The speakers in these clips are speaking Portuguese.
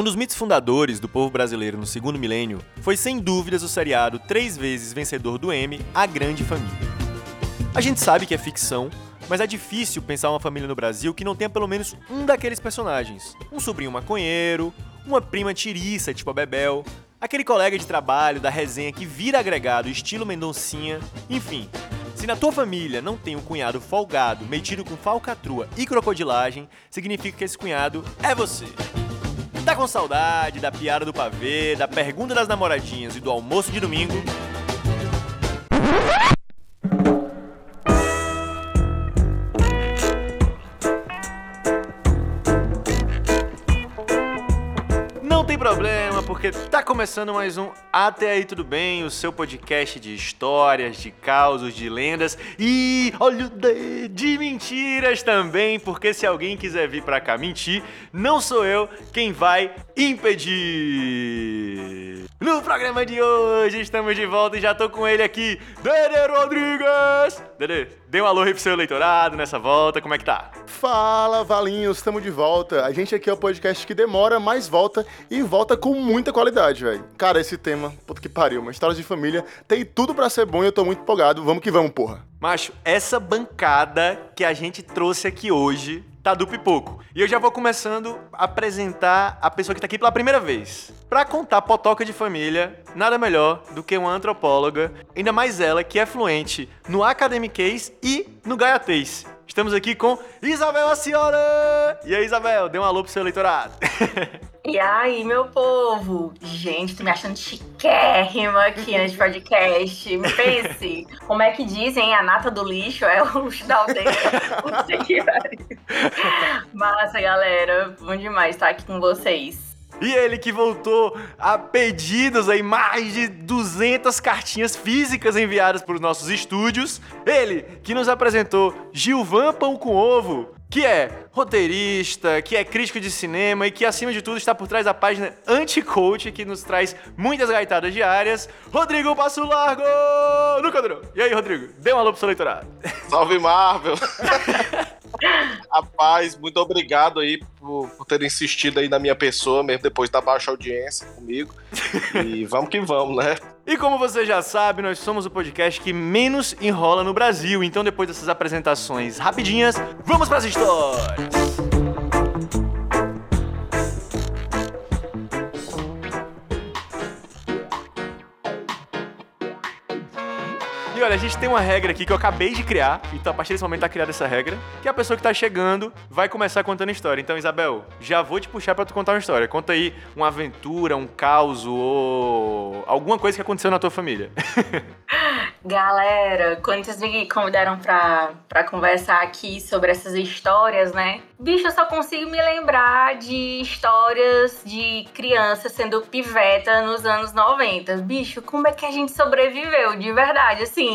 Um dos mitos fundadores do povo brasileiro no segundo milênio foi sem dúvidas o seriado três vezes vencedor do Emmy, A Grande Família. A gente sabe que é ficção, mas é difícil pensar uma família no Brasil que não tenha pelo menos um daqueles personagens. Um sobrinho maconheiro, uma prima tiriça, tipo a Bebel, aquele colega de trabalho da resenha que vira agregado estilo Mendoncinha, enfim. Se na tua família não tem um cunhado folgado, metido com falcatrua e crocodilagem, significa que esse cunhado é você. Tá com saudade da piada do pavê, da pergunta das namoradinhas e do almoço de domingo? Tá começando mais um Até Aí Tudo Bem, o seu podcast de histórias, de causos, de lendas e, olha, de mentiras também, porque se alguém quiser vir pra cá mentir, não sou eu quem vai impedir. No programa de hoje estamos de volta e já tô com ele aqui, Dede Rodrigues! Dede, dê um alô aí pro seu eleitorado nessa volta, como é que tá? Fala, Valinhos, estamos de volta. A gente aqui é o podcast que demora, mas volta e volta com muita qualidade, velho. Cara, esse tema, puta que pariu, uma história de família, tem tudo para ser bom e eu tô muito empolgado. Vamos que vamos, porra. Macho, essa bancada que a gente trouxe aqui hoje tá pipoco. E eu já vou começando a apresentar a pessoa que tá aqui pela primeira vez. Para contar potoca de família, nada melhor do que uma antropóloga, ainda mais ela que é fluente no academiquez e no gaiatês. Estamos aqui com Isabel a senhora! E aí, Isabel, dê um alô pro seu eleitorado. E aí, meu povo? Gente, tô me achando chiquérrima aqui nesse podcast. Me pense. Como é que dizem? A nata do lixo é o luxo da aldeia. Massa, galera. Bom demais estar aqui com vocês. E ele que voltou a pedidos aí, mais de 200 cartinhas físicas enviadas para os nossos estúdios. Ele que nos apresentou Gilvan Pão com Ovo, que é roteirista, que é crítico de cinema e que, acima de tudo, está por trás da página Anti-Coach, que nos traz muitas gaitadas diárias. Rodrigo Passo Largo! No Cadrão! E aí, Rodrigo? Dê um alô pro seu leitorado. Salve, Marvel! Rapaz, muito obrigado aí por, por ter insistido aí na minha pessoa, mesmo depois da baixa audiência comigo. E vamos que vamos, né? E como você já sabe, nós somos o podcast que menos enrola no Brasil. Então, depois dessas apresentações rapidinhas, vamos para as histórias! E olha, a gente tem uma regra aqui que eu acabei de criar, então a partir desse momento tá criada essa regra, que a pessoa que tá chegando vai começar contando história. Então, Isabel, já vou te puxar para tu contar uma história. Conta aí uma aventura, um caos ou alguma coisa que aconteceu na tua família. Galera, quando vocês me convidaram pra, pra conversar aqui sobre essas histórias, né? Bicho, eu só consigo me lembrar de histórias de criança sendo piveta nos anos 90. Bicho, como é que a gente sobreviveu? De verdade, assim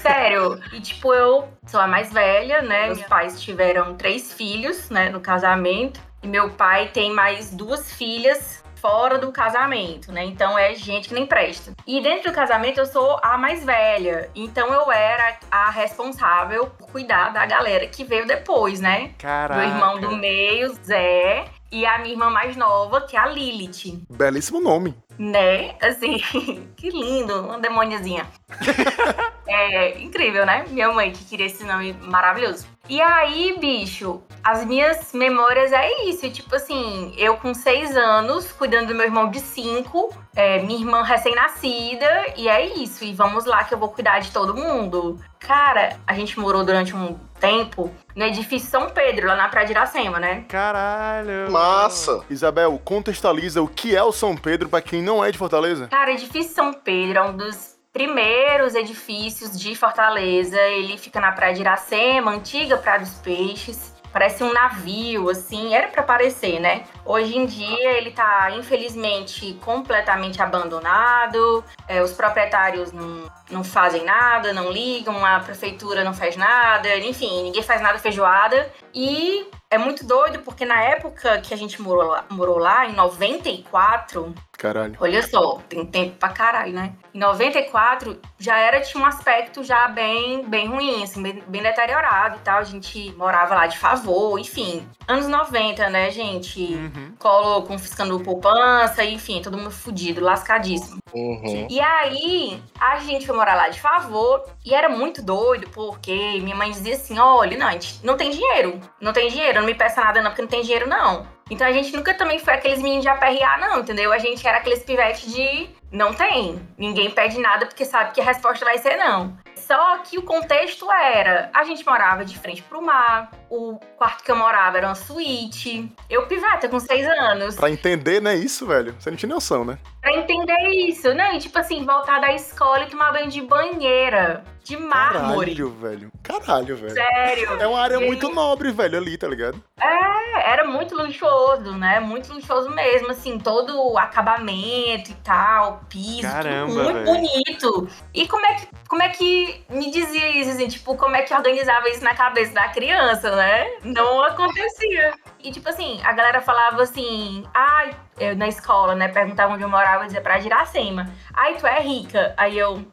sério. E tipo, eu sou a mais velha, né? Meus pais tiveram três filhos, né, no casamento. E meu pai tem mais duas filhas fora do casamento, né? Então é gente que nem presta. E dentro do casamento eu sou a mais velha. Então eu era a responsável por cuidar da galera que veio depois, né? Caraca. Do irmão do meio, Zé, e a minha irmã mais nova, que é a Lilith. Belíssimo nome. Né? Assim, que lindo, uma demôniazinha. é incrível, né? Minha mãe que queria esse nome maravilhoso. E aí, bicho, as minhas memórias é isso. Tipo assim, eu com seis anos, cuidando do meu irmão de cinco, é, minha irmã recém-nascida, e é isso. E vamos lá que eu vou cuidar de todo mundo. Cara, a gente morou durante um tempo no edifício São Pedro, lá na Praia de Iracema, né? Caralho! Massa! Isabel, contextualiza o que é o São Pedro para quem não é de Fortaleza. Cara, o edifício São Pedro é um dos primeiros edifícios de Fortaleza. Ele fica na Praia de Iracema, antiga Praia dos Peixes. Parece um navio, assim, era para parecer, né? Hoje em dia ele tá, infelizmente, completamente abandonado. É, os proprietários não, não fazem nada, não ligam, a prefeitura não faz nada, enfim, ninguém faz nada feijoada. E é muito doido porque na época que a gente morou lá, morou lá em 94, Caralho. olha só, tem tempo pra caralho, né? Em 94 já era, tinha um aspecto já bem, bem ruim, assim, bem, bem deteriorado e tal. A gente morava lá de favor, enfim. Anos 90, né, gente? Uhum. Colo confiscando poupança, enfim, todo mundo fudido, lascadíssimo. Uhum. E aí, a gente foi morar lá de favor e era muito doido, porque minha mãe dizia assim: olha, não, a gente não tem dinheiro, não tem dinheiro, não me peça nada, não, porque não tem dinheiro, não. Então a gente nunca também foi aqueles meninos de aperrear, não, entendeu? A gente era aqueles pivetes de não tem. Ninguém pede nada porque sabe que a resposta vai ser não. Só que o contexto era: a gente morava de frente pro mar, o quarto que eu morava era uma suíte. Eu piveta com seis anos. Pra entender, né, isso, velho? Você não tinha noção, né? Pra entender isso, né? E tipo assim, voltar da escola e tomar banho de banheira, de mármore. Caralho, velho. Caralho, velho. Sério. É uma área E muito nobre, velho, ali, tá ligado? É, era muito luxuoso, né? Muito luxuoso mesmo, assim, todo o acabamento e tal, piso, Caramba, tudo muito velho. bonito. E como é que como é que me dizia isso, assim, tipo, como é que organizava isso na cabeça da criança, né? Não acontecia. E tipo assim, a galera falava assim, ai, eu, na escola, né? Perguntava onde eu morava, eu dizia pra Giracema. Ai, tu é rica? Aí eu,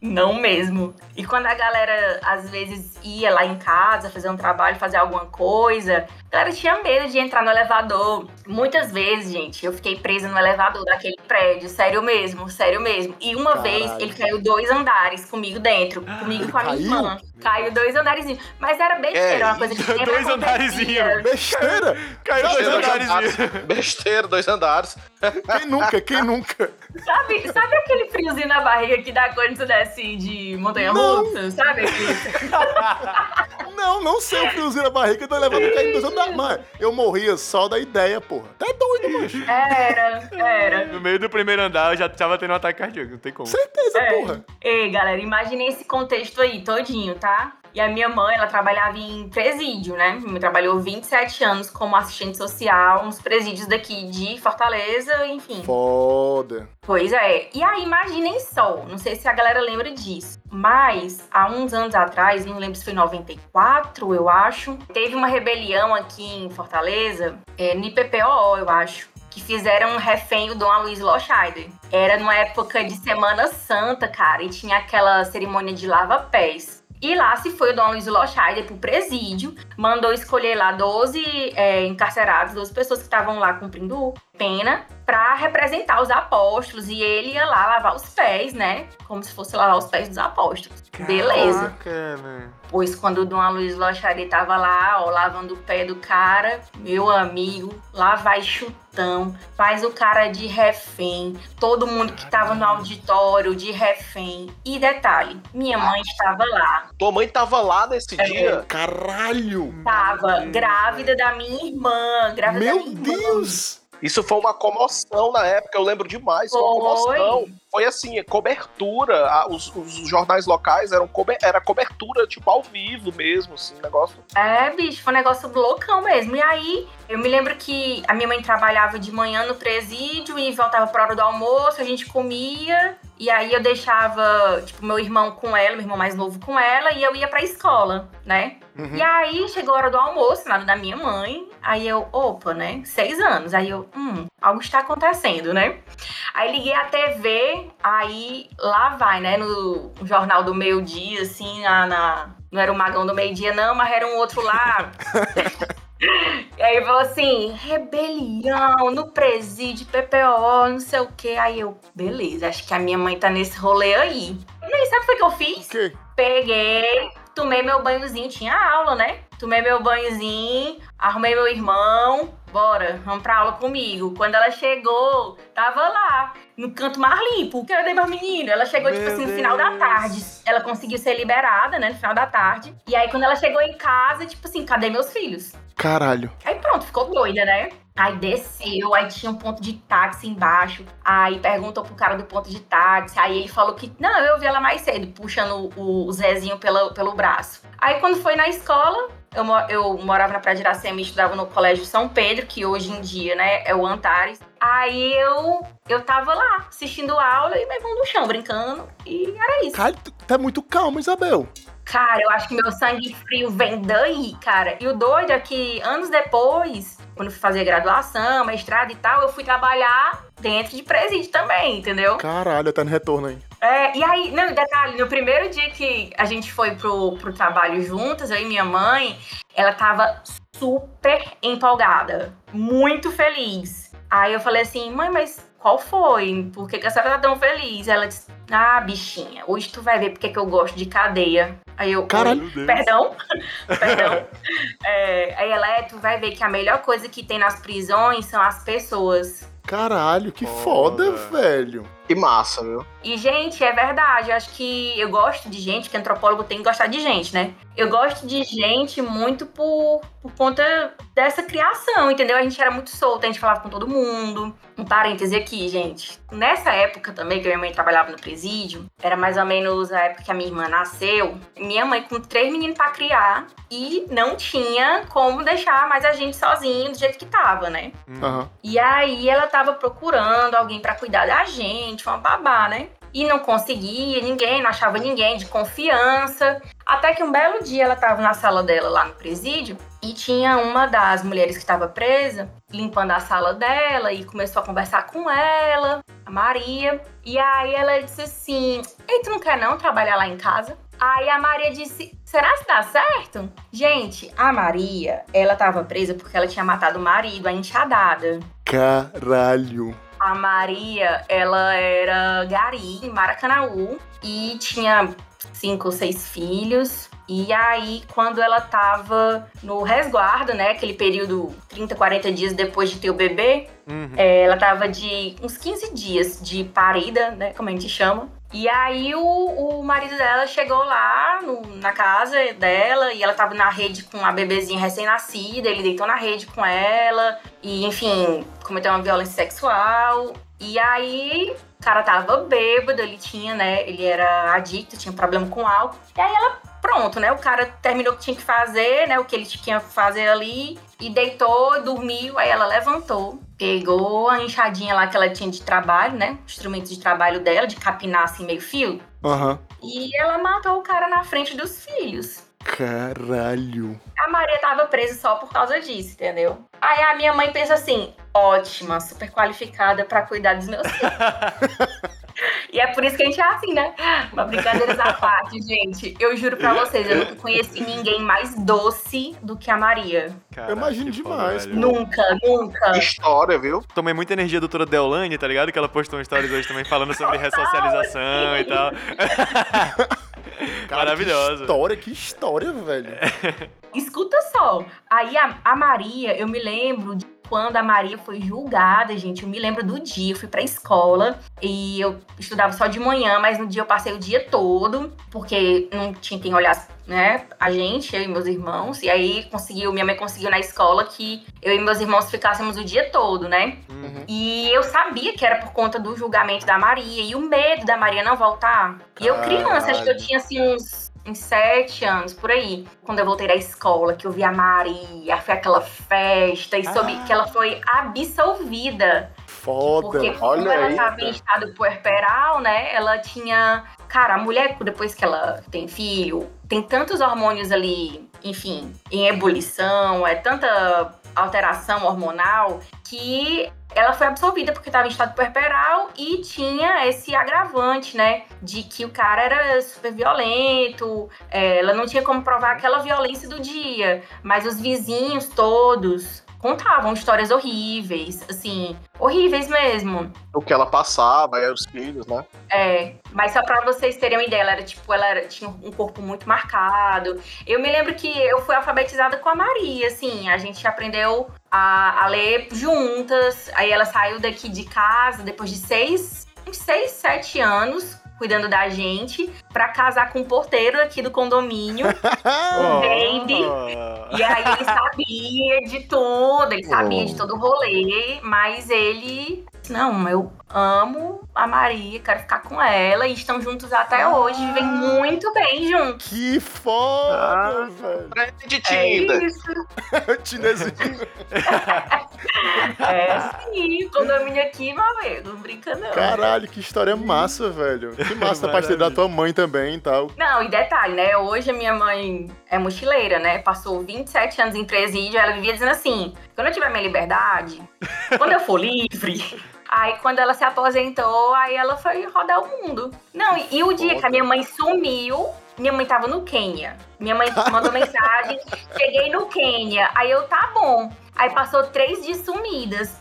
não mesmo. E quando a galera, às vezes, ia lá em casa fazer um trabalho, fazer alguma coisa, a galera tinha medo de entrar no elevador. Muitas vezes, gente, eu fiquei presa no elevador daquele prédio. Sério mesmo, sério mesmo. E uma Caralho. vez ele caiu dois andares comigo dentro, comigo e com a minha Caiu? irmã. Caiu dois andarezinhos. Mas era besteira, É, uma coisa que sempre dois acontecia. andarezinhos. Besteira! Caiu dois andares. Besteira, dois andares. Quem nunca? Quem nunca? Sabe, sabe aquele friozinho na barriga que dá quando você desce de montanha Não. russa? Sabe? Não, não sei o friozinho na barriga do elevador caindo dois andares. Mano, eu morria só da ideia, porra. Tá doido, mancho. Era, era. No meio do primeiro andar eu já tava tendo um ataque cardíaco, não tem como. Certeza, É. porra. Ei, galera, imaginem esse contexto aí, todinho, tá? E a minha mãe, ela trabalhava em presídio, né? Minha mãe trabalhou 27 anos como assistente social nos presídios daqui de Fortaleza, enfim. Foda. Pois é. E aí, imaginem só, não sei se a galera lembra disso, mas há uns anos atrás, não lembro se foi em 94, eu acho, teve uma rebelião aqui em Fortaleza, é, no IPPO, eu acho. Que fizeram um refém o Dom Aloysio Loscheider. Era numa época de Semana Santa, cara, e tinha aquela cerimônia de lava-pés. E lá se foi o Dom Luiz Loscheider pro presídio, mandou escolher lá 12 é, encarcerados, 12 pessoas que estavam lá cumprindo pena, pra representar os apóstolos. E ele ia lá lavar os pés, né? Como se fosse lavar os pés dos apóstolos. Beleza. Caraca, né? Pois quando o Dom Aloysio Lochari tava lá, ó, lavando o pé do cara, meu amigo, lá vai chutão, faz o cara de refém, todo mundo que tava no auditório de refém. E detalhe, minha mãe estava lá, Tua mãe tava lá nesse É. dia. Caralho. tava grávida da minha irmã, grávida Meu da minha irmã. Isso foi uma comoção na época, eu lembro demais. Foi uma comoção. Foi assim, cobertura. a- os, os jornais locais eram cober, era cobertura, tipo, ao vivo mesmo, assim, negócio. É, bicho, foi um negócio loucão mesmo. E aí, eu me lembro que a minha mãe trabalhava de manhã no presídio e voltava pra hora do almoço, a gente comia. E aí eu deixava, tipo, meu irmão com ela, meu irmão mais novo com ela, e eu ia pra escola, né? Uhum. E aí chegou a hora do almoço, nada da minha mãe. Aí eu, opa, né? Seis anos. Aí eu, hum, algo está acontecendo, né? Aí liguei a TV, aí lá vai, né? No jornal do meio-dia, assim, na, na- Não era o Magão do meio-dia, não, mas era um outro lá. E aí falou assim: rebelião no presídio, PPO, não sei o quê. Aí eu, beleza, acho que a minha mãe tá nesse rolê aí. E aí, sabe o que eu fiz? O quê? Peguei, tomei meu banhozinho, tinha aula, né? Tomei meu banhozinho, arrumei meu irmão, bora, vamos pra aula comigo. Quando ela chegou, tava lá, no canto mais limpo. Cadê meu menino? Ela chegou, tipo Meu assim, no final da Deus. tarde. Ela conseguiu ser liberada, né, no final da tarde. E aí, quando ela chegou em casa, tipo assim, cadê meus filhos? Caralho. Aí pronto, ficou doida, né? Aí desceu, aí tinha um ponto de táxi embaixo. Aí perguntou pro cara do ponto de táxi. Aí ele falou que, não, eu vi ela mais cedo, puxando o, o Zezinho pela, pelo braço. Aí quando foi na escola, eu, eu morava na Praia de Iracema e estudava no Colégio São Pedro, que hoje em dia, né, é o Antares. Aí eu eu tava lá, assistindo aula e levando no chão, brincando. E era isso. Cara, tu tá muito calmo, Isabel. Cara, eu acho que meu sangue frio vem daí, cara. E o doido é que anos depois, quando fui fazer graduação, mestrado e tal, eu fui trabalhar dentro de presídio também, entendeu? Caralho, tá no retorno aí. É, e aí, não, detalhe, no primeiro dia que a gente foi pro, pro trabalho juntas, eu e minha mãe, ela tava super empolgada, muito feliz. Aí eu falei assim, mãe, mas qual foi? Por que, que a senhora tá tão feliz? Ela disse, ah, bichinha, hoje tu vai ver porque que eu gosto de cadeia. Aí eu, Caralho. "Oi? perdão, perdão. É, aí ela, é, tu vai ver que a melhor coisa que tem nas prisões são as pessoas. Caralho, que foda, Foda. velho. Que massa, viu? E, gente, é verdade. Eu acho que eu gosto de gente, que antropólogo tem que gostar de gente, né? Eu gosto de gente muito por, por conta dessa criação, entendeu? A gente era muito solta, a gente falava com todo mundo. Um parêntese aqui, gente. Nessa época também, que minha mãe trabalhava no presídio, era mais ou menos a época que a minha irmã nasceu. Minha mãe com três meninos pra criar e não tinha como deixar mais a gente sozinho do jeito que tava, né? Aham. E aí ela tava procurando alguém pra cuidar da gente, uma babá, né? E não conseguia ninguém, não achava ninguém de confiança. Até que um belo dia ela tava na sala dela lá no presídio e tinha uma das mulheres que estava presa limpando a sala dela e começou a conversar com ela, a Maria. E aí ela disse assim: Ei, tu não quer não trabalhar lá em casa? Aí a Maria disse: Será que dá certo? Gente, a Maria, ela tava presa porque ela tinha matado o marido, a enxadada. Caralho. A Maria, ela era gari em Maracanaú e tinha cinco ou seis filhos. E aí, quando ela tava no resguardo, né, aquele período 30, 40 dias depois de ter o bebê, Uhum. é, ela tava de uns 15 dias de parida, né, como a gente chama. E aí o, o marido dela chegou lá no- na casa dela e ela tava na rede com a bebezinha recém-nascida, ele deitou na rede com ela e, enfim, cometeu uma violência sexual. E aí o cara tava bêbado, ele tinha, né, ele era adicto, tinha problema com álcool. E aí ela, pronto, né, o cara terminou o que tinha que fazer, né, o que ele tinha que fazer ali e deitou, dormiu, aí ela levantou, pegou a enxadinha lá que ela tinha de trabalho, né? Instrumento de trabalho dela, de capinar assim meio fio. Aham. E ela matou o cara na frente dos filhos. Caralho. A Maria tava presa só por causa disso, entendeu? Aí a minha mãe pensa assim: ótima, super qualificada pra cuidar dos meus filhos. e é por isso que a gente é assim, né? Uma brincadeira à parte, gente. Eu juro pra vocês, eu nunca conheci ninguém mais doce do que a Maria. Caraca, Eu imagino demais, velho. Nunca, nunca. Que história, viu? Tomei muita energia do doutora Deolane, tá ligado? Que ela postou um stories hoje também falando sobre ressocialização e tal. Cara, Maravilhosa. Que história, que história, velho. Escuta só. Aí a, a Maria, eu me lembro de quando a Maria foi julgada, gente. Eu me lembro do dia. Eu fui pra escola e eu estudava só de manhã, mas no dia eu passei o dia todo, porque não tinha quem olhasse, né? A gente, eu e meus irmãos. E aí conseguiu, minha mãe conseguiu na escola que eu e meus irmãos ficássemos o dia todo, né? Uhum. E eu sabia que era por conta do julgamento da Maria e o medo da Maria não voltar. E eu criança, acho que eu tinha assim uns, uns sete anos, por aí. Quando eu voltei da escola, que eu vi a Maria, foi aquela festa e soube Ah. que ela foi absolvida. Foda. Porque como olha ela aí, estava em estado puerperal, né? Ela tinha. Cara, a mulher, depois que ela tem filho, tem tantos hormônios ali, enfim, em ebulição, é tanta alteração hormonal que ela foi absolvida porque estava em estado puerperal e tinha esse agravante, né? De que o cara era super violento, é, ela não tinha como provar aquela violência do dia, mas os vizinhos todos contavam histórias horríveis, assim, horríveis mesmo. O que ela passava, aí os filhos, né? É, mas só pra vocês terem uma ideia, ela era tipo, ela era- tinha um corpo muito marcado. Eu me lembro que eu fui alfabetizada com a Maria, assim, a gente aprendeu a, a ler juntas. Aí ela saiu daqui de casa depois de seis, uns seis, sete anos cuidando da gente pra casar com o porteiro aqui do condomínio. Oh. Baby. E aí ele sabia de tudo, ele sabia de todo o rolê, mas ele. Não, eu amo a Maria, quero ficar com ela e estão juntos até hoje, vivem muito bem juntos. Que foda, Ah. velho. Trend de É Tinder. isso. Tinderzinho. É sim, condomínio aqui, meu amigo. Não brinca, não. Caralho, que história massa, velho. Que massa a parte da tua mãe também e tal. Não, e detalhe, né? Hoje a minha mãe é mochileira, né? Passou 27 anos em presídio, ela vivia dizendo assim: quando eu tiver minha liberdade, quando eu for livre. Aí, quando ela se aposentou, aí ela foi rodar o mundo. Não, e, e o dia que a minha mãe sumiu, minha mãe tava no Quênia. Minha mãe mandou mensagem, cheguei no Quênia. Aí eu, tá bom. Aí passou três dias sumidas.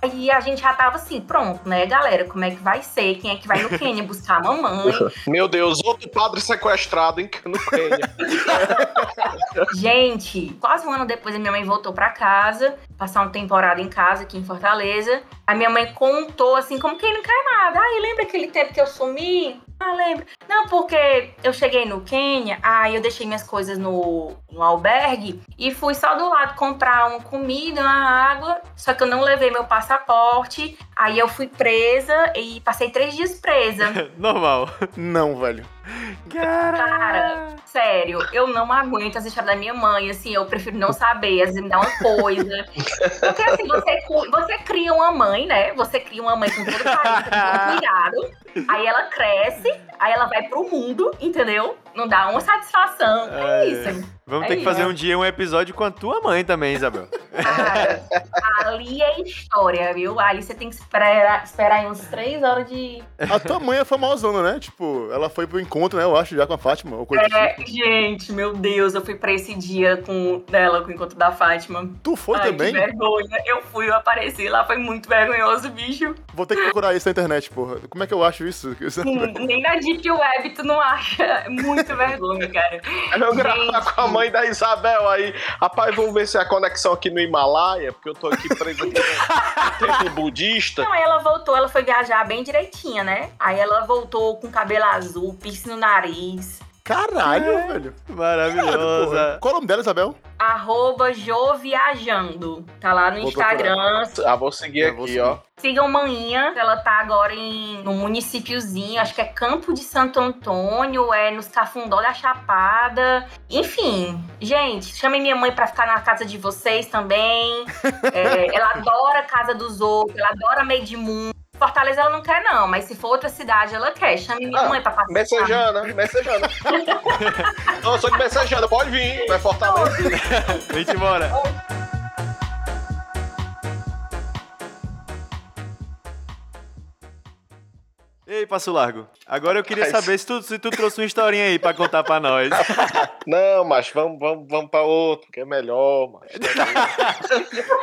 Aí a gente já tava assim, pronto, né, galera? Como é que vai ser? Quem é que vai no Quênia buscar a mamãe? Meu Deus, outro padre sequestrado em, no Quênia. gente, quase um ano depois a minha mãe voltou pra casa, passar uma temporada em casa aqui em Fortaleza. A minha mãe contou assim, como quem não quer nada. Ai, lembra aquele tempo que eu sumi? Ah, lembro. Não, porque eu cheguei no Quênia, aí eu deixei minhas coisas no, no albergue e fui só do lado comprar uma comida, uma água, só que eu não levei meu passaporte. Aí eu fui presa e passei três dias presa. Normal. Não, velho. Cara, sério, eu não aguento as histórias da minha mãe, assim, eu prefiro não saber, às vezes me dá uma coisa. Porque assim, você, você cria uma mãe, né? Você cria uma mãe com todo carinho, com todo cuidado, aí ela cresce, aí ela vai pro mundo, entendeu? Não dá uma satisfação. É, é isso. Vamos é ter que fazer um dia um episódio com a tua mãe também, Isabel. Cara, ali é história, viu? Ali você tem que esperar, esperar uns três horas de. A tua mãe é famosona, né? Tipo, ela foi pro encontro, né? Eu acho, já com a Fátima. Ou coisa é, tipo. gente, meu Deus, eu fui pra esse dia com dela, com o encontro da Fátima. Tu foi Ai, também? Que vergonha. Eu fui, eu apareci lá, foi muito vergonhoso, bicho. Vou ter que procurar isso na internet, porra. Como é que eu acho isso? Hum, nem na Deep Web tu não acha. É muito vergonha, cara. Eu gravar com a mãe da Isabel aí. Rapaz, vamos ver se é a conexão aqui no Himalaia, porque eu tô aqui preso aqui no templo budista. Não, aí ela voltou, ela foi viajar bem direitinha, né? Aí ela voltou com cabelo azul, piercing no nariz. Caralho, é. velho. Maravilhosa. Qual é o nome dela, Isabel? Arroba Joviajando. Tá lá no vou Instagram. Ah, vou seguir aqui, vou seguir. ó. Sigam Maninha, ela tá agora em um municípiozinho, acho que é Campo de Santo Antônio, é nos Cafundó da Chapada. Enfim, gente, chamem minha mãe pra ficar na casa de vocês também. é, ela adora a casa dos outros, ela adora meio de mundo. Fortaleza ela não quer, não, mas se for outra cidade, ela quer. Chame minha ah, mãe pra passar. Messejana, Messejana. não, eu sou de Messejana, pode vir, vai Fortaleza. Vem embora. Ei, Passo Largo. Agora eu queria Mas... saber se tu, se tu trouxe uma historinha aí pra contar pra nós. Não, mas vamos, vamos, vamos pra outro, que é melhor, macho.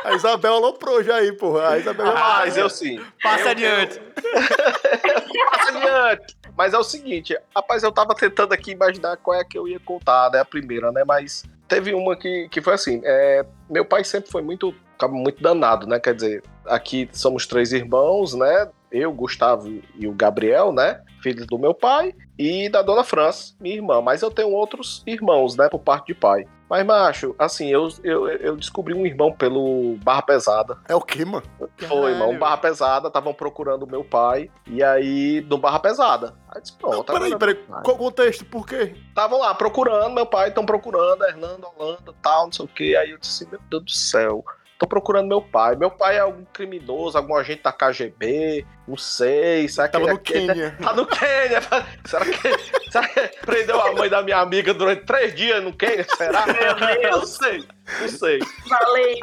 A Isabel aloprou já aí, porra. A Isabel ah, mas eu sim. Passa eu, adiante. Eu... Passa adiante. Mas é o seguinte, rapaz, eu tava tentando aqui imaginar qual é que eu ia contar, né? A primeira, né? Mas teve uma que, que foi assim. É, meu pai sempre foi muito, muito danado, né? Quer dizer, aqui somos três irmãos, né? Eu, Gustavo e o Gabriel, né? Filhos do meu pai, e da dona França, minha irmã. Mas eu tenho outros irmãos, né? Por parte de pai. Mas, macho, assim, eu, eu, eu descobri um irmão pelo Barra Pesada. É o quê, mano? Foi, irmão. Barra Pesada, estavam procurando o meu pai. E aí, do Barra Pesada. Aí disse, pronto. Peraí, peraí. Qual o contexto? Por quê? Estavam lá procurando, meu pai, estão procurando, Hernando, Holanda, tal, não sei o quê. Aí eu disse, meu Deus do céu tô procurando meu pai. Meu pai é algum criminoso, algum agente da KGB, não sei. Será que Tava ele no Quênia. Tá no Quênia. Será que, será que prendeu a mãe da minha amiga durante três dias no Quênia? Será? Meu Deus. Não sei, não sei. Falei.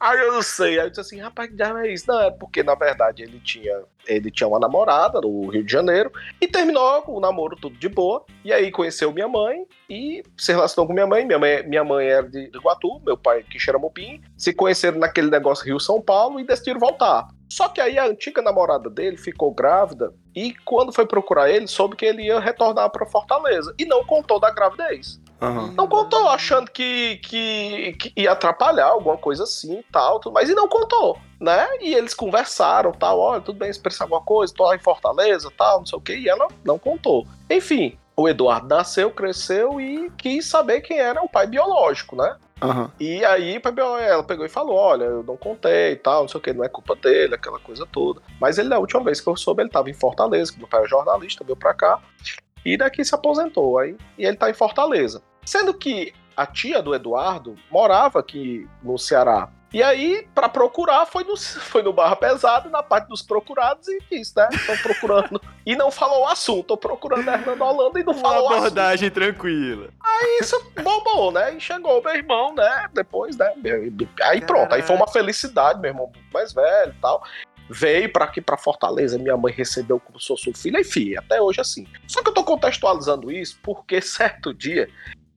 Aí eu não sei. Aí eu disse assim, rapaz, que diabo é isso? Não, é porque, na verdade, ele tinha, ele tinha uma namorada no Rio de Janeiro e terminou o namoro tudo de boa. E aí conheceu minha mãe e se relacionou com minha mãe. Minha mãe, minha mãe era de Iguatu, meu pai que Xeramupim. Se conheceram naquele negócio Rio-São Paulo e decidiram voltar. Só que aí a antiga namorada dele ficou grávida e quando foi procurar ele, soube que ele ia retornar para Fortaleza e não contou da gravidez. Uhum. Não contou, achando que, que, que, ia atrapalhar alguma coisa assim tal, mas e não contou, né? E eles conversaram, tal, olha, tudo bem, se precisar alguma coisa, tô lá em Fortaleza, tal, não sei o que, e ela não contou. Enfim, o Eduardo nasceu, cresceu e quis saber quem era o pai biológico, né? Uhum. E aí ela pegou e falou: Olha, eu não contei e tal, não sei o que, não é culpa dele, aquela coisa toda. Mas ele, da última vez que eu soube, ele estava em Fortaleza, que meu pai é jornalista, veio pra cá, e daqui se aposentou. Aí, e ele tá em Fortaleza. Sendo que a tia do Eduardo morava aqui no Ceará. E aí, pra procurar, foi no, foi no Barra Pesada, na parte dos procurados, e disse, né? Estão procurando. e não falou o assunto. Tô procurando a Hernando Holanda e não Uma falou o assunto. abordagem tranquila. Aí isso bombou, né? E chegou o meu irmão, né? Depois, né? Aí pronto, aí foi uma felicidade, meu irmão mais velho e tal. Veio pra aqui, pra Fortaleza, minha mãe recebeu como se fosse um filho, enfim, até hoje assim. Só que eu tô contextualizando isso porque certo dia,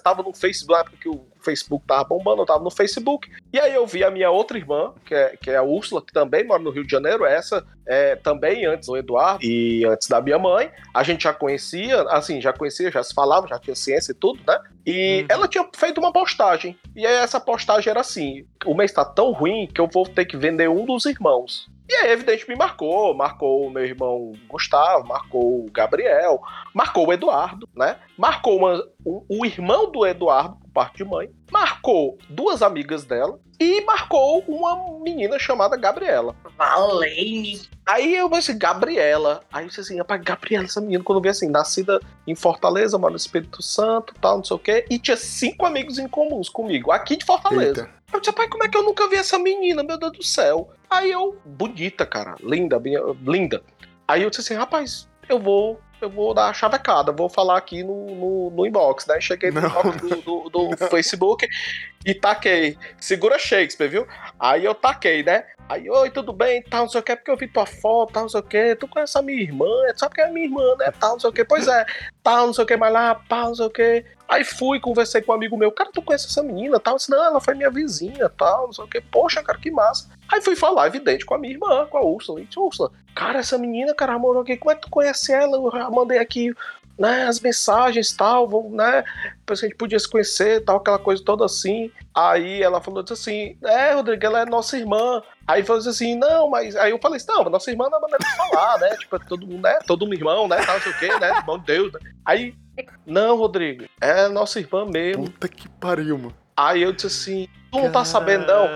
tava no Facebook, na época que o Facebook tava bombando, eu tava no Facebook, e aí eu vi a minha outra irmã, que é, que é a Úrsula, que também mora no Rio de Janeiro, essa é também antes do Eduardo e antes da minha mãe. A gente já conhecia, assim, já conhecia, já se falava, já tinha ciência e tudo, né? E Uhum. ela tinha feito uma postagem. E aí essa postagem era assim: o mês tá tão ruim que eu vou ter que vender um dos irmãos. E aí, evidente, me marcou. Marcou o meu irmão Gustavo, marcou o Gabriel, marcou o Eduardo, né? Marcou uma- o, o irmão do Eduardo, por parte de mãe. Marcou duas amigas dela. E marcou uma menina chamada Gabriela. Valene. Aí eu pensei, Gabriela. Aí eu disse assim, rapaz, Gabriela, essa menina, quando eu vi assim, nascida em Fortaleza, mora no Espírito Santo, tal, não sei o quê, e tinha cinco amigos em comuns comigo, aqui de Fortaleza. Eita. Eu disse, pai, como é que eu nunca vi essa menina, meu Deus do céu? Aí eu, bonita, cara, linda, minha- linda. Aí eu disse assim, rapaz, eu vou, eu vou dar a chavecada, vou falar aqui no, no, no inbox, né? Cheguei no inbox do, do- do Facebook e taquei. Segura Shakespeare, viu? Aí eu taquei, né? Aí, oi, tudo bem, tal, não sei o que, porque eu vi tua foto, tal, não sei o que, tu conhece a minha irmã, sabe que é a minha irmã, né, tal, não sei o que, pois é, tal, não sei o que, mas lá, pá, não sei o que. Aí fui, conversei com um amigo meu, cara, tu conhece essa menina, tal, disse, não, ela foi minha vizinha, tal, não sei o que, poxa, cara, que massa. Aí fui falar, evidente, com a minha irmã, com a Úrsula, e disse, Úrsula, cara, essa menina, cara, morou aqui, como é que tu conhece ela? Eu já mandei aqui, né, as mensagens, tal, vou, né, a gente podia se conhecer, tal, aquela coisa toda assim. Aí ela falou assim: É, Rodrigo, ela é nossa irmã. Aí falou assim: Não, mas. Aí eu falei assim: Não, nossa irmã não é maneira de falar, né? Tipo, é todo mundo, né? Todo mundo irmão, né? Não sei o quê, né? Bom Deus, né? Aí, não, Rodrigo, é nossa irmã mesmo. Puta que pariu, mano. Aí eu disse assim: Tu não tá sabendo, não?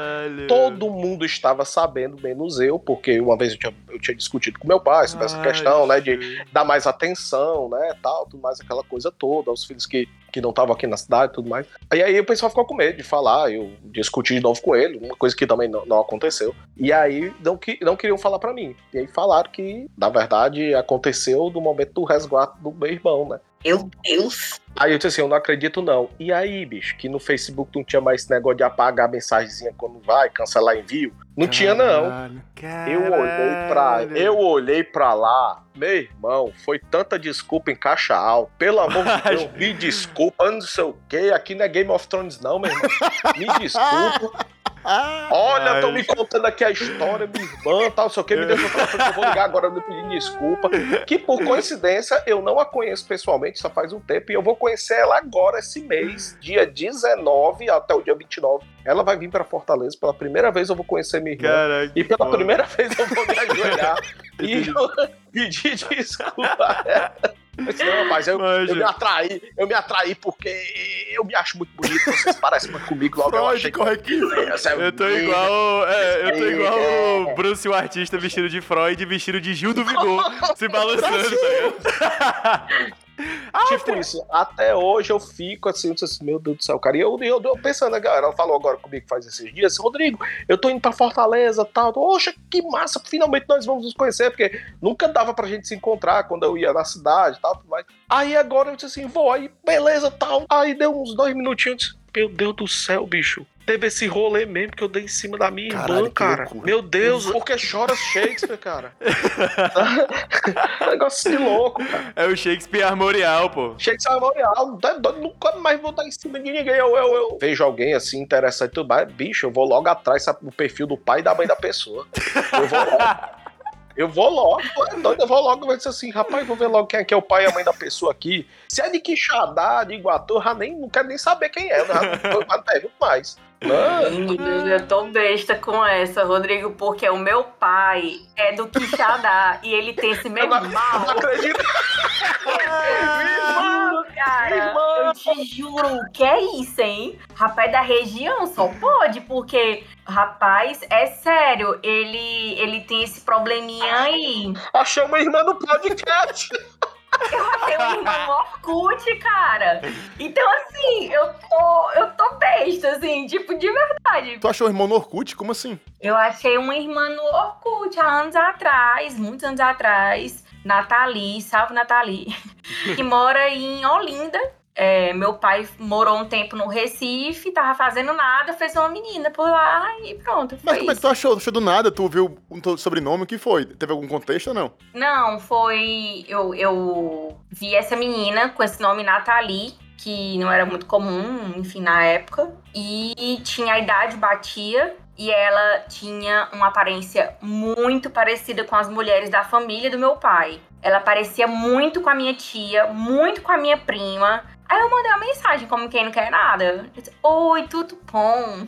Todo mundo estava sabendo, menos eu, porque uma vez eu tinha, eu tinha discutido com meu pai sobre essa Ai, questão, né? De dar mais atenção, né, tal, tudo mais, aquela coisa toda, aos filhos que, que não estavam aqui na cidade e tudo mais. E aí o pessoal ficou com medo de falar, eu discuti de novo com ele, uma coisa que também não, não aconteceu. E aí não, que, não queriam falar pra mim. E aí falaram que, na verdade, aconteceu no momento do resgate do meu irmão, né. Meu Deus. Aí eu disse assim, eu não acredito não. E aí, bicho, que no Facebook não tinha mais esse negócio de apagar a mensagenzinha quando vai, cancelar envio? Não tinha não. Caralho. Eu olhei pra, eu olhei pra lá, meu irmão, foi tanta desculpa em caixa alta. Pelo amor de Deus, me desculpa, não sei o que. Aqui não é Game of Thrones, não, meu irmão. Me desculpa. Olha, estão me contando aqui a história, minha irmã, tal, não sei o que. Me deixa eu falar que eu vou ligar agora me pedir desculpa. Que por coincidência eu não a conheço pessoalmente, só faz um tempo, e eu vou conhecer ela agora, esse mês, dia 19 até o dia 29. Ela vai vir pra Fortaleza pela primeira vez, eu vou conhecer minha irmã. Caraca. E pela primeira vez eu vou me ajoelhar e eu pedir desculpa a ela. Eu disse, não, rapaz, eu, Mas, eu me atraí, eu me atraí porque eu me acho muito bonito, vocês parecem muito comigo, logo eu Freud, achei que corre aqui. é Eu tô igual. É, eu tô É. igual o Bruce, o artista, vestido de Freud, vestido de Gil do Vigor, se balançando, ligado? tipo isso, até hoje eu fico assim, assim, meu Deus do céu, cara. E eu, eu, eu pensando, né, galera, falou agora comigo faz esses dias, assim, Rodrigo, eu tô indo pra Fortaleza tal. Poxa, que massa, finalmente nós vamos nos conhecer, porque nunca dava pra gente se encontrar quando eu ia na cidade e tal, mais. Aí agora eu disse assim, vou, aí beleza tal. Aí deu uns dois minutinhos, meu Deus do céu, bicho. Teve esse rolê mesmo que eu dei em cima da minha Caralho, irmã, cara. loucura. Meu Deus, porque chora Shakespeare, cara. Negócio de louco, cara. É o Shakespeare Armorial, pô. Shakespeare doido, nunca mais vou dar em cima de ninguém. Eu, eu, eu vejo alguém assim interessante, tudo mais, bicho, eu vou logo atrás sabe, do perfil do pai e da mãe da pessoa. Eu vou logo. Eu vou logo, é doido, eu vou logo dizer assim, rapaz, vou ver logo quem é, que é o pai e a mãe da pessoa aqui. Se é de Quixadá, de Iguatu, já nem, não quero nem saber quem é, eu já não, não pergunto mais. Não, Menino, eu tô besta com essa, Rodrigo, porque o meu pai é do Quixadá e ele tem esse mesmo eu não mal. acredito. Juro, cara. Irmã. Eu te juro. Que é isso, hein? Rapaz da região só pode, porque, rapaz, é sério, ele, ele tem esse probleminha aí. Achei uma irmã no podcast. Eu achei um irmão Orkut, cara. Então, assim, eu tô, eu tô besta, assim, tipo, de verdade. Tu achou o irmão no Orkut? Como assim? Eu achei uma irmã no Orkut há anos atrás, muitos anos atrás. Nathalie, salve Nathalie, que mora em Olinda. É, meu pai morou um tempo no Recife, tava fazendo nada, fez uma menina por lá e pronto. Mas como é que isso. tu achou? Achou do nada? Tu viu o sobrenome? O que foi? Teve algum contexto ou não? Não, foi. Eu, eu vi essa menina com esse nome Nathalie, que não era muito comum, enfim, na época. E tinha a idade, batia. E ela tinha uma aparência muito parecida com as mulheres da família do meu pai. Ela parecia muito com a minha tia, muito com a minha prima. Aí eu mandei uma mensagem, como quem não quer nada. Disse, Oi, tudo bom?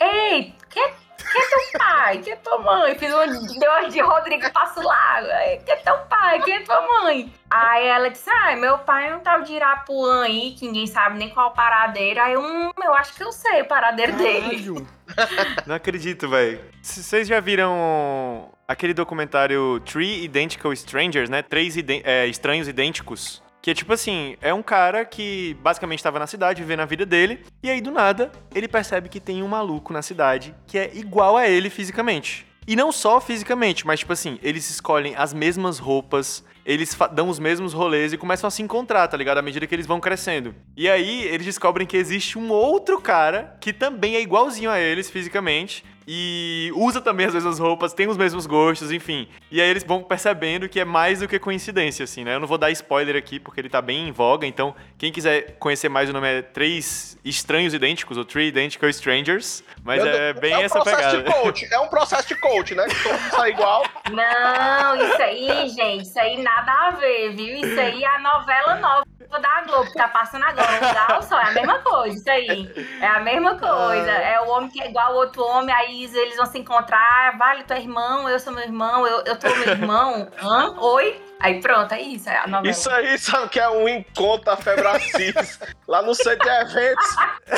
Ei, quem é, quem é teu pai? Quem é tua mãe? Fiz uma deu uma de Rodrigo Passo Lago. Ei, Quem é teu pai? Quem é tua mãe? Aí ela disse: Ah, meu pai é um tal de Irapuã aí, que ninguém sabe nem qual o paradeiro. Aí eu, hum, eu acho que eu sei o paradeiro dele. Caralho. Não acredito, velho. Vocês já viram aquele documentário Three Identical Strangers, né? Três é, estranhos idênticos. Que é tipo assim, é um cara que basicamente estava na cidade, vivendo a vida dele, e aí do nada ele percebe que tem um maluco na cidade que é igual a ele fisicamente. E não só fisicamente, mas tipo assim, eles escolhem as mesmas roupas, eles dão os mesmos rolês e começam a se encontrar, tá ligado? À medida que eles vão crescendo. E aí eles descobrem que existe um outro cara que também é igualzinho a eles fisicamente. E usa também as mesmas roupas, tem os mesmos gostos, enfim. E aí eles vão percebendo que é mais do que coincidência, assim, né? Eu não vou dar spoiler aqui porque ele tá bem em voga, então quem quiser conhecer mais o nome é Três Estranhos Idênticos, ou Three Identical Strangers. Mas Meu é Deus, bem um essa processo pegada. de coach. É um processo de coach, né? Que todo mundo sai igual. Não, isso aí, gente, isso aí nada a ver, viu? Isso aí é a novela nova da Globo, que tá passando agora. Lugar só, é a mesma coisa, isso aí. É a mesma coisa. É o homem que é igual ao outro homem, aí eles vão se encontrar. Vale, tu é irmão, eu sou meu irmão, eu, eu tô meu irmão. Hã? Oi? Aí pronto, é isso, é a novela. Isso aí, sabe que é um encontro da Febracis lá no centro de eventos.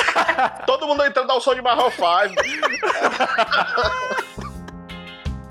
Todo mundo entrando ao som de Marron 5.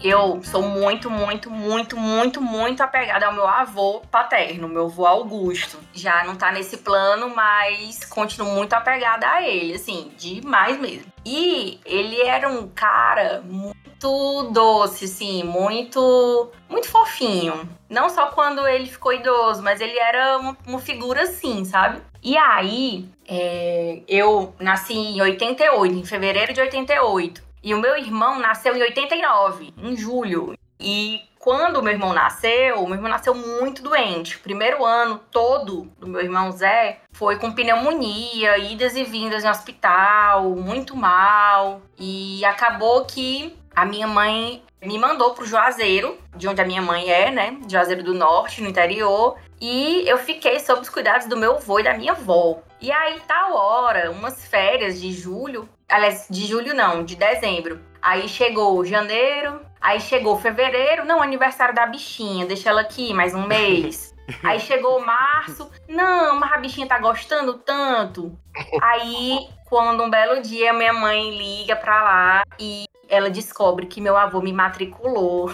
Eu sou muito, muito, muito, muito, muito apegada ao meu avô paterno, meu avô Augusto. Já não tá nesse plano, mas continuo muito apegada a ele, assim, demais mesmo. E ele era um cara muito doce, assim, muito, muito fofinho. Não só quando ele ficou idoso, mas ele era uma, uma figura assim, sabe? E aí, é, eu nasci em 88, em fevereiro de 88. E o meu irmão nasceu em 89, em julho. E quando o meu irmão nasceu, o meu irmão nasceu muito doente. O primeiro ano todo do meu irmão Zé foi com pneumonia, idas e vindas em hospital, muito mal. E acabou que a minha mãe me mandou pro Juazeiro, de onde a minha mãe é, né? Juazeiro do Norte, no interior. E eu fiquei sob os cuidados do meu avô e da minha avó. E aí, tal hora, umas férias de julho, aliás, de julho não, de dezembro. Aí chegou janeiro, aí chegou fevereiro, não, aniversário da bichinha, deixa ela aqui mais um mês. Aí chegou março, não, mas a bichinha tá gostando tanto. Aí, quando um belo dia minha mãe liga pra lá e ela descobre que meu avô me matriculou.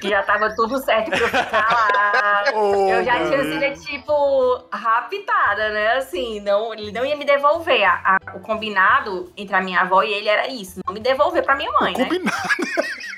Que já tava tudo certo pra eu ficar lá. Oh, Eu já tinha sido, tipo, raptada, né? Assim, não, ele não ia me devolver. A- a- o combinado entre a minha avó e ele era isso: não me devolver pra minha mãe, né? Combinado.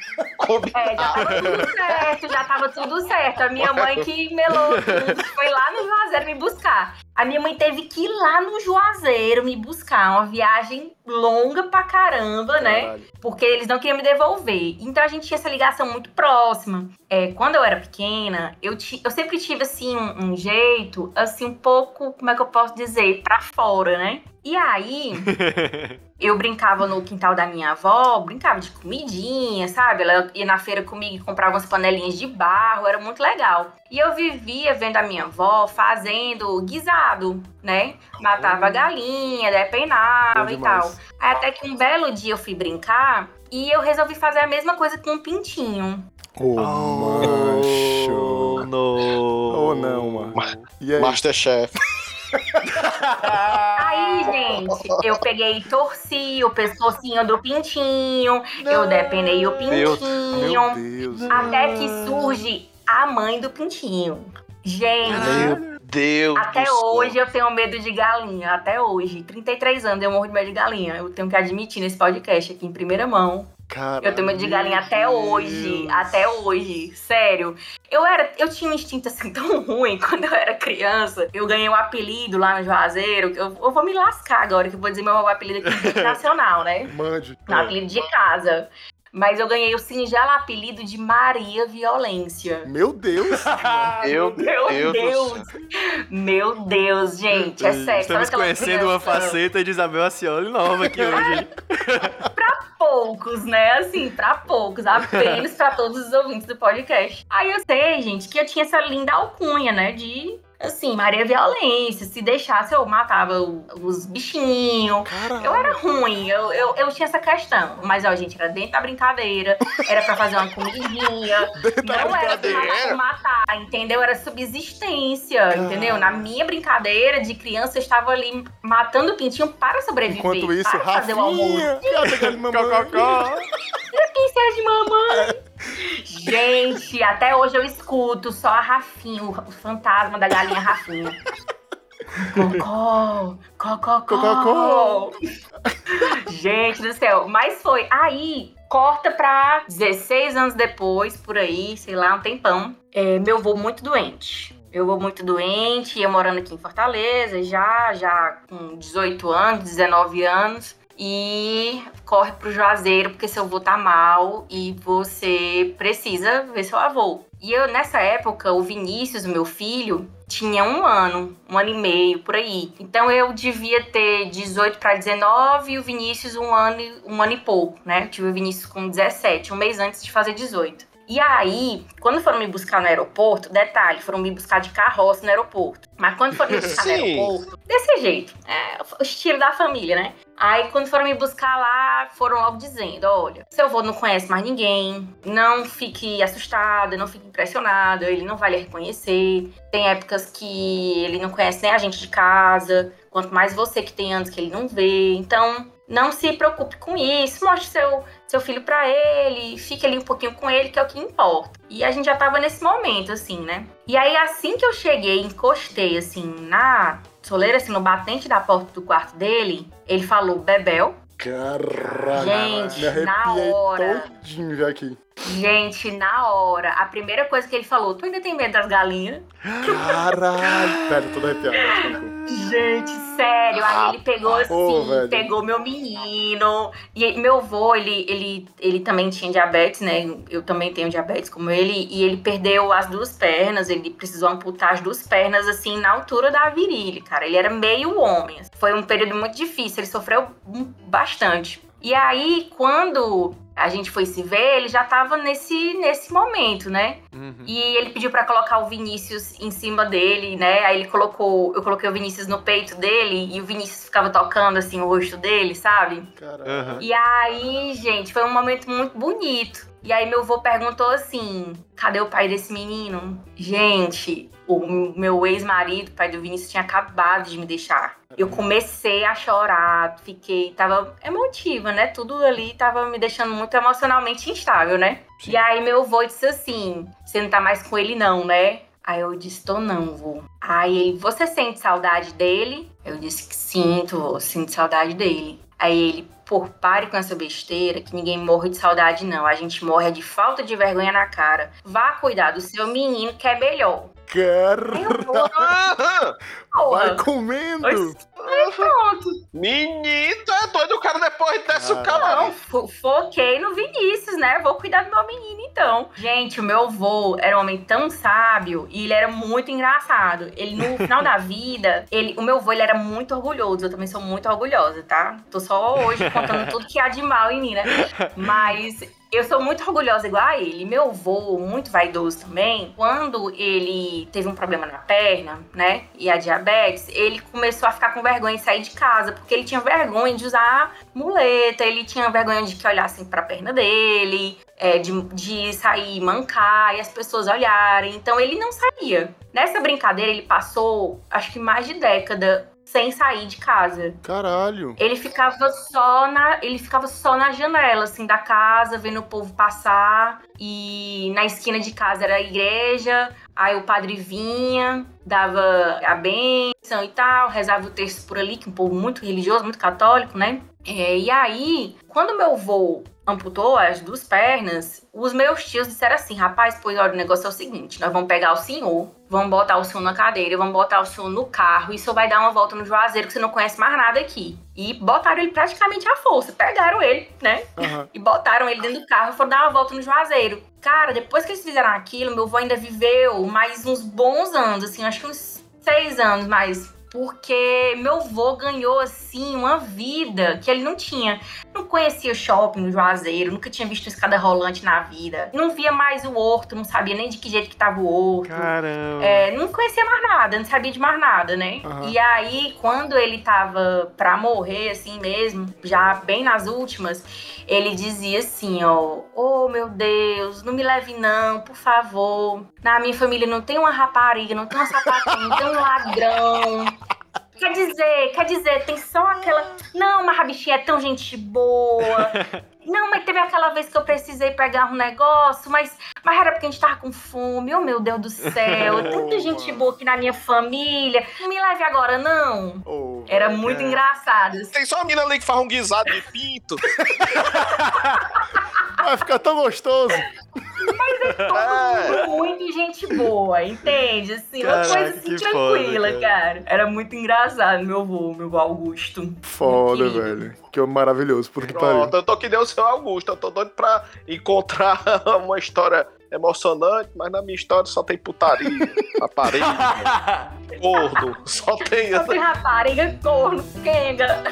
É, já tava tudo certo, já tava tudo certo. A minha mãe que melou tudo, foi lá no Juazeiro me buscar. A minha mãe teve que ir lá no Juazeiro me buscar. Uma viagem longa pra caramba, né? Porque eles não queriam me devolver. Então a gente tinha essa ligação muito próxima. É, quando eu era pequena, eu, ti- eu sempre tive assim um, um jeito, assim, um pouco, como é que eu posso dizer, pra fora, né? E aí, eu brincava no quintal da minha avó, brincava de comidinha, sabe? Ela ia na feira comigo e comprava umas panelinhas de barro, era muito legal. E eu vivia vendo a minha avó fazendo guisado, né? Matava a galinha, depenava e tal. Aí até que um belo dia eu fui brincar e eu resolvi fazer a mesma coisa com um pintinho. Ô, macho. no. Oh, não, mano. E aí? Masterchef. Aí, gente, eu peguei e torci o pescocinho do pintinho, eu depenei o Deus, pintinho. Meu Deus. Até que surge a mãe do pintinho. Gente, Meu Deus até do céu. hoje eu tenho medo de galinha. Até hoje. 33 anos eu morro de medo de galinha. Eu tenho que admitir nesse podcast aqui em primeira mão. Cara, Eu tenho medo de galinha até meu hoje. Deus. Até hoje. Sério. Eu era. Eu tinha um instinto assim tão ruim quando eu era criança. Eu ganhei um apelido lá no Juazeiro. que Eu, eu vou me lascar agora, que eu vou dizer meu apelido aqui internacional, né? Mande. Um apelido de casa. Mas eu ganhei o singelo apelido de Maria Violência. Meu Deus. Meu Meu Deus, Deus! Meu Deus, gente, é sério. Estamos conhecendo uma criança- faceta de Isabel Acioli nova aqui hoje. hein? poucos, né? Assim, pra poucos, apenas pra todos os ouvintes do podcast. Aí eu sei, gente, que eu tinha essa linda alcunha, né? De, assim, Maria Violência. Se deixasse, eu matava os bichinhos. Eu era ruim, eu, eu, eu tinha essa questão. Mas, ó, gente, era dentro da brincadeira, era pra fazer uma comidinha. Não era pra matar, entendeu? Era subsistência, entendeu? Na minha brincadeira de criança, eu estava ali matando o pintinho para sobreviver. Enquanto isso, para fazer o almoço. Rafinha. Mamãe? Cococó. Princesa de mamãe. Gente, até hoje eu escuto só a Rafinha, o fantasma da galinha Rafinha. Cocó, cocó, Cococó. Gente do céu, mas foi. Aí, corta pra 16 anos depois, por aí, sei lá, um tempão. É, meu avô muito doente. Meu avô muito doente, ia morando aqui em Fortaleza, já, já com 18 anos, 19 anos. E corre pro Juazeiro, porque seu avô tá mal e você precisa ver seu avô. E eu, nessa época, o Vinícius, o meu filho, tinha um ano, um ano e meio, por aí. Então eu devia ter 18 para 19 e o Vinícius um ano, e- um ano e pouco, né? Eu tive o Vinícius com 17, um mês antes de fazer 18. E aí, quando foram me buscar no aeroporto, detalhe, foram me buscar de carroça no aeroporto. Mas quando foram me buscar no Sim. aeroporto, desse jeito, é o estilo da família, né? Aí, quando foram me buscar lá, foram logo dizendo: olha, seu avô não conhece mais ninguém, não fique assustado, não fique impressionado, ele não vai lhe reconhecer. Tem épocas que ele não conhece nem a gente de casa, quanto mais você que tem anos que ele não vê. Então, não se preocupe com isso, mostre seu, seu filho pra ele, fique ali um pouquinho com ele, que é o que importa. E a gente já tava nesse momento, assim, né? E aí, assim que eu cheguei, encostei, assim, na soleira, assim, no batente da porta do quarto dele, ele falou, Bebel. Caralho. Gente, na hora. todinho já aqui. Gente, na hora, a primeira coisa que ele falou, tu ainda tem medo das galinhas? Caralho. Velho, tô arrepiado. tranquilo. Gente, sério. Aí ele pegou assim, Ô, velho. pegou meu menino. E meu avô, ele, ele, ele também tinha diabetes, né? Eu também tenho diabetes como ele. E ele perdeu as duas pernas. Ele precisou amputar as duas pernas, assim, na altura da virilha, cara. Ele era meio homem. Foi um período muito difícil. Ele sofreu bastante. E aí, quando a gente foi se ver, ele já tava nesse, nesse momento, né? Uhum. E ele pediu pra colocar o Vinícius em cima dele, né? Aí ele colocou, eu coloquei o Vinícius no peito dele e o Vinícius ficava tocando assim o rosto dele, sabe? Aham. E aí, gente, foi um momento muito bonito. E aí meu avô perguntou assim: "Cadê o pai desse menino?" Gente, o meu ex-marido, pai do Vinícius, tinha acabado de me deixar. Eu comecei a chorar, fiquei, tava emotiva, né? Tudo ali tava me deixando muito emocionalmente instável, né? Sim. E aí meu avô disse assim: "Você não tá mais com ele não, né?" Aí eu disse, tô não, vô. Aí ele, você sente saudade dele? Eu disse que sinto, vô, sinto saudade dele. Aí ele, por pare com essa besteira, que ninguém morre de saudade, não. A gente morre de falta de vergonha na cara. Vá cuidar do seu menino que é melhor. Aí Vai comendo. Oi. Pronto. Menino, é doido, o cara depois desce o Caralho. cara. Não, fo- foquei no Vinícius, né? Vou cuidar do meu menino, então. Gente, o meu avô era um homem tão sábio e ele era muito engraçado. Ele, no final da vida, ele, o meu avô, ele era muito orgulhoso. Eu também sou muito orgulhosa, tá? Tô só hoje contando tudo que há de mal em mim, né? Mas eu sou muito orgulhosa igual a ele. Meu avô, muito vaidoso também, quando ele teve um problema na perna, né? E a diabetes, ele começou a ficar com vergonha de sair de casa, porque ele tinha vergonha de usar muleta, ele tinha vergonha de que olhassem pra perna dele, é, de, de sair mancar e as pessoas olharem. Então ele não saía. Nessa brincadeira, ele passou, acho que mais de década sem sair de casa. Caralho. Ele ficava só na, ele ficava só na janela assim da casa, vendo o povo passar e na esquina de casa era a igreja. Aí o padre vinha, dava a bênção e tal, rezava o texto por ali, que é um povo muito religioso, muito católico, né? É, e aí, quando meu avô amputou as duas pernas, os meus tios disseram assim: rapaz, pois olha, o negócio é o seguinte: nós vamos pegar o senhor, vamos botar o senhor na cadeira, vamos botar o senhor no carro, e o senhor vai dar uma volta no Juazeiro, que você não conhece mais nada aqui. E botaram ele praticamente à força, pegaram ele, né? Aham. E botaram ele dentro do carro e foram dar uma volta no Juazeiro. Cara, depois que eles fizeram aquilo, meu avô ainda viveu mais uns bons anos, assim, acho que uns seis anos mais. Porque meu avô ganhou, assim, uma vida que ele não tinha. Não conhecia shopping Juazeiro, nunca tinha visto escada rolante na vida. Não via mais o horto, não sabia nem de que jeito que tava o horto. Caramba. É, não conhecia mais nada, não sabia de mais nada, né? Aham. E aí, quando ele tava pra morrer, assim mesmo, já bem nas últimas, ele dizia assim, ó, oh meu Deus, não me leve não, por favor. Na minha família não tem uma rapariga, não tem uma sapatinha, não tem um ladrão. Quer dizer, quer dizer, tem só aquela. Não, mas a bichinha é tão gente boa. Não, mas teve aquela vez que eu precisei pegar um negócio, mas, mas era porque a gente tava com fome. Oh, meu Deus do céu. Tanta gente boa aqui na minha família. Não me leve agora, não. Oh, Era muito É. engraçado. Tem só uma mina ali que faz um guisado de pinto. Vai ficar tão gostoso. É. Muito gente boa, entende? Assim, uma Caraca, coisa assim tranquila, foda, cara. Era muito engraçado, meu avô, meu avô Augusto. Foda, velho. Que maravilhoso. Puta que pariu. Pronto, eu tô que nem o seu Augusto. Eu tô doido pra encontrar uma história emocionante, mas na minha história só tem putaria, rapariga, gordo. Só tem. Só tem rapariga, corno, quenga.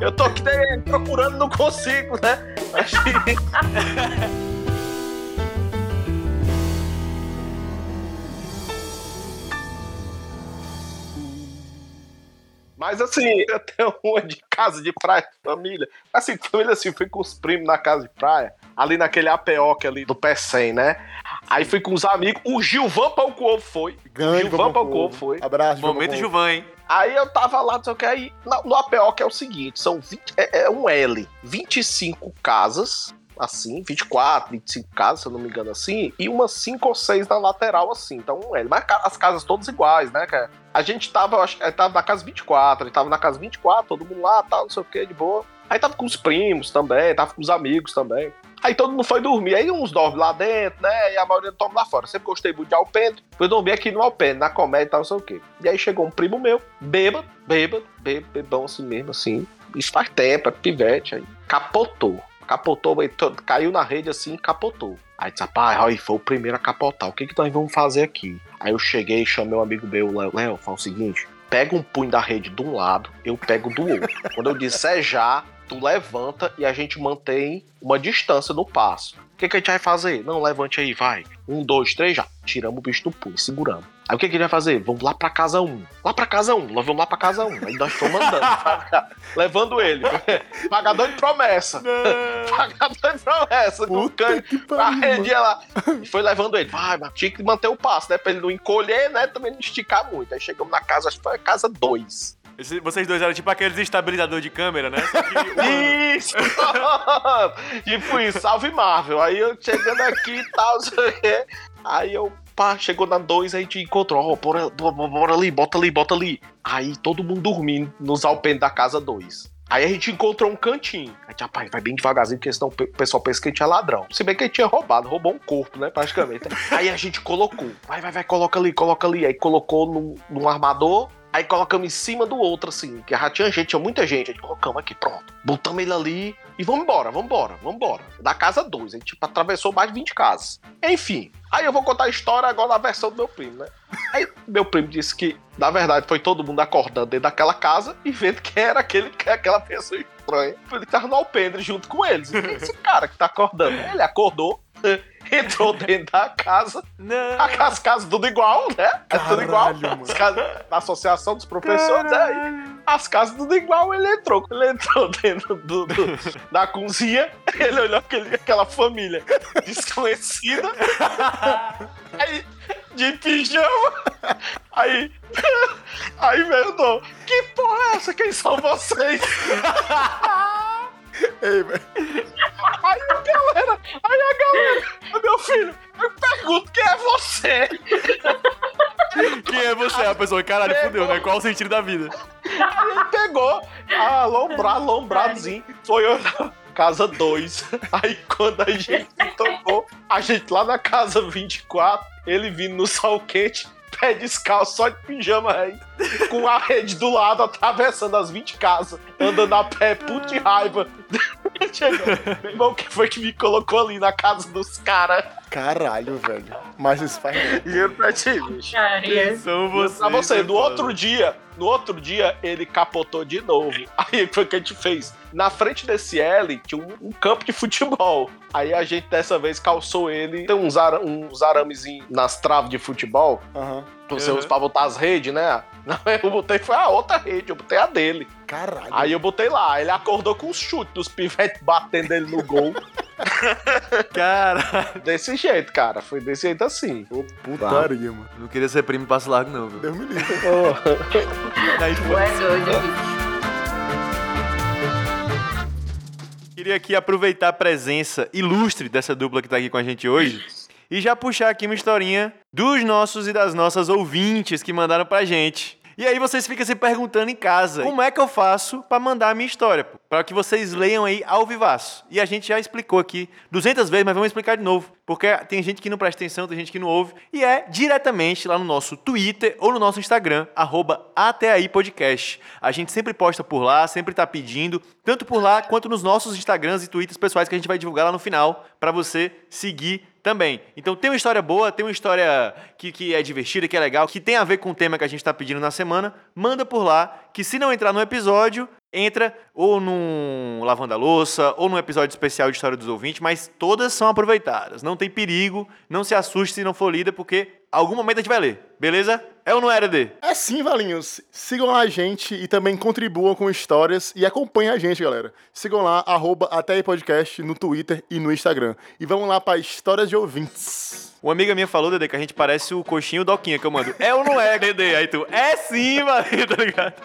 Eu tô aqui nem procurando, não consigo, né? Mas- Mas assim, eu tenho uma de casa de praia de família. Assim, família assim, fui com os primos na casa de praia, ali naquele APOC ali do P100, né? Aí fui com os amigos, o Gilvan Pão com Ovo foi. Grande Gilvan Pão com Ovo foi. Abraço, Momento. Juvan, hein? Aí eu tava lá, não sei o que, aí na- no APOC é o seguinte, são 20, é, é um L, 25 casas, assim, 24, 25 casas, se eu não me engano assim, e umas 5 ou 6 na lateral, assim, então L. Mas as casas todas iguais, né, cara? A gente tava, acho que tava na casa 24, ele tava na casa 24, todo mundo lá, tal, não sei o que, de boa. Aí tava com os primos também, tava com os amigos também. Aí todo mundo foi dormir. Aí uns dormem lá dentro, né? E a maioria dorme lá fora. Sempre gostei muito de Alpendre. Fui dormir aqui no Alpendre, na comédia e tal, não sei o quê. E aí chegou um primo meu, bêbado, bêbado, bêbado, bebão assim mesmo, assim. Isso faz tempo, é pivete. Aí capotou. Capotou, caiu na rede assim e capotou. Aí disse, rapaz, foi o primeiro a capotar. O que, que nós vamos fazer aqui? Aí eu cheguei e chamei um amigo meu, Léo. Léo, fala o seguinte: pega um punho da rede de um lado, eu pego do outro. Quando eu disser já, tu levanta e a gente mantém uma distância no passo. O que, que a gente vai fazer? Não, levante aí, vai. Um, dois, três, já. Tiramos o bicho do punho, seguramos. Aí o que, que a gente vai fazer? Vamos lá pra casa um. Lá pra casa um. Nós vamos lá pra casa um. Aí nós estamos andando. levando ele. Pagador de promessa. Pagador de promessa. Com o cano. que A pariu. mano. rede lá. E foi levando ele. Vai, mas tinha que manter o passo, né? Pra ele não encolher, né? Também não esticar muito. Aí chegamos na casa, acho que foi a casa 2. Esse- Vocês dois eram tipo aqueles estabilizador de câmera, né? Que. Isso! tipo isso, salve Marvel. Aí eu chegando aqui e tal. Aí eu, pá, chegou na 2, aí a gente encontrou, ó, bora, bora, bora ali, bota ali, bota ali. Aí todo mundo dormindo nos alpenes da casa 2. Aí a gente encontrou um cantinho. A gente, rapaz, vai bem devagarzinho, porque senão o pessoal pensa que a gente é ladrão. Se bem que a gente tinha roubado, roubou um corpo, né, praticamente. Aí a gente colocou, vai, vai, vai, coloca ali, coloca ali. Aí colocou num, num armador, aí colocamos em cima do outro, assim, que já tinha gente, tinha muita gente. A gente colocamos aqui, pronto. Botamos ele ali e vamos embora, vamos embora, vamos embora. Da casa 2, a gente tipo, atravessou mais de 20 casas. Enfim, aí eu vou contar a história agora na versão do meu primo, né? Aí meu primo disse que, na verdade, foi todo mundo acordando dentro daquela casa e vendo quem era aquele, que- aquela pessoa estranha. Ele tava no alpendre junto com eles. E esse cara que tá acordando? Ele acordou, entrou dentro da casa, Não. as casas tudo igual, né? É tudo igual. Caralho, mano. As casas da Associação dos Professores, é aí. As casas tudo igual, ele entrou. Ele entrou dentro do, do- da cozinha, ele olhou aquele, aquela família desconhecida. Aí, de pijama, Aí. Aí perguntou: Que porra é essa? Quem são vocês? Ei, velho. Aí a galera, aí a galera, meu filho, eu pergunto quem é você? Quem é você? A pessoa, caralho, fudeu, né? Qual o sentido da vida? Aí ele pegou, alombrado, alombradozinho, foi eu na casa 2. Aí quando a gente tocou, a gente lá na casa 24, ele vindo no sol quente, pé descalço, só de pijama aí, com a rede do lado, atravessando as 20 casas, andando a pé, puto de raiva. Chegou. Meu irmão, que foi que me colocou ali na casa dos caras? Caralho, velho. Mas isso faz. Juro pra ti, bicho. Cara, São vocês. Pra você, é no outro dia, no outro dia, ele capotou de novo. Aí foi o que a gente fez. Na frente desse L tinha um, um campo de futebol. Aí a gente dessa vez calçou ele. Tem uns, ara, uns aramezinhos nas traves de futebol. Aham. Você Uhum. usa pra botar as redes, né? Não, eu botei foi a outra rede, eu botei a dele. Caralho. Aí eu botei lá, ele acordou com os chutes dos pivetes batendo ele no gol. Cara, desse jeito, cara. Foi desse jeito assim. Ô, putaria, mano. não queria ser primo passo largo, não, viu? Deus me livre. Aí, tu é Queria aqui aproveitar a presença ilustre dessa dupla que tá aqui com a gente hoje e já puxar aqui uma historinha dos nossos e das nossas ouvintes que mandaram pra gente. E aí vocês ficam se perguntando em casa, como é que eu faço pra mandar a minha história? pô? Pra que vocês leiam aí ao vivaço. E a gente já explicou aqui 200 vezes, mas vamos explicar de novo, porque tem gente que não presta atenção, tem gente que não ouve, e é diretamente lá no nosso Twitter ou no nosso Instagram, arroba até aí podcast. A gente sempre posta por lá, sempre tá pedindo, tanto por lá quanto nos nossos Instagrams e Twitters pessoais que a gente vai divulgar lá no final pra você seguir também. Então tem uma história boa, tem uma história que, que é divertida, que é legal, que tem a ver com o tema que a gente tá pedindo na semana, manda por lá, que se não entrar no episódio, entra ou num Lavando a Louça, ou num episódio especial de História dos Ouvintes, mas todas são aproveitadas. Não tem perigo, não se assuste se não for lida, porque algum momento a gente vai ler, beleza? É ou não é, RD? É sim, Valinhos. Sigam a gente e também contribuam com histórias e acompanhem a gente, galera. Sigam lá, arroba até aí podcast no Twitter e no Instagram. E vamos lá para histórias de ouvintes. Uma amiga minha falou, Dedê, que a gente parece o coxinho Doquinha que eu mando. É ou não é, Dedê? Aí tu, é sim, valeu, tá ligado?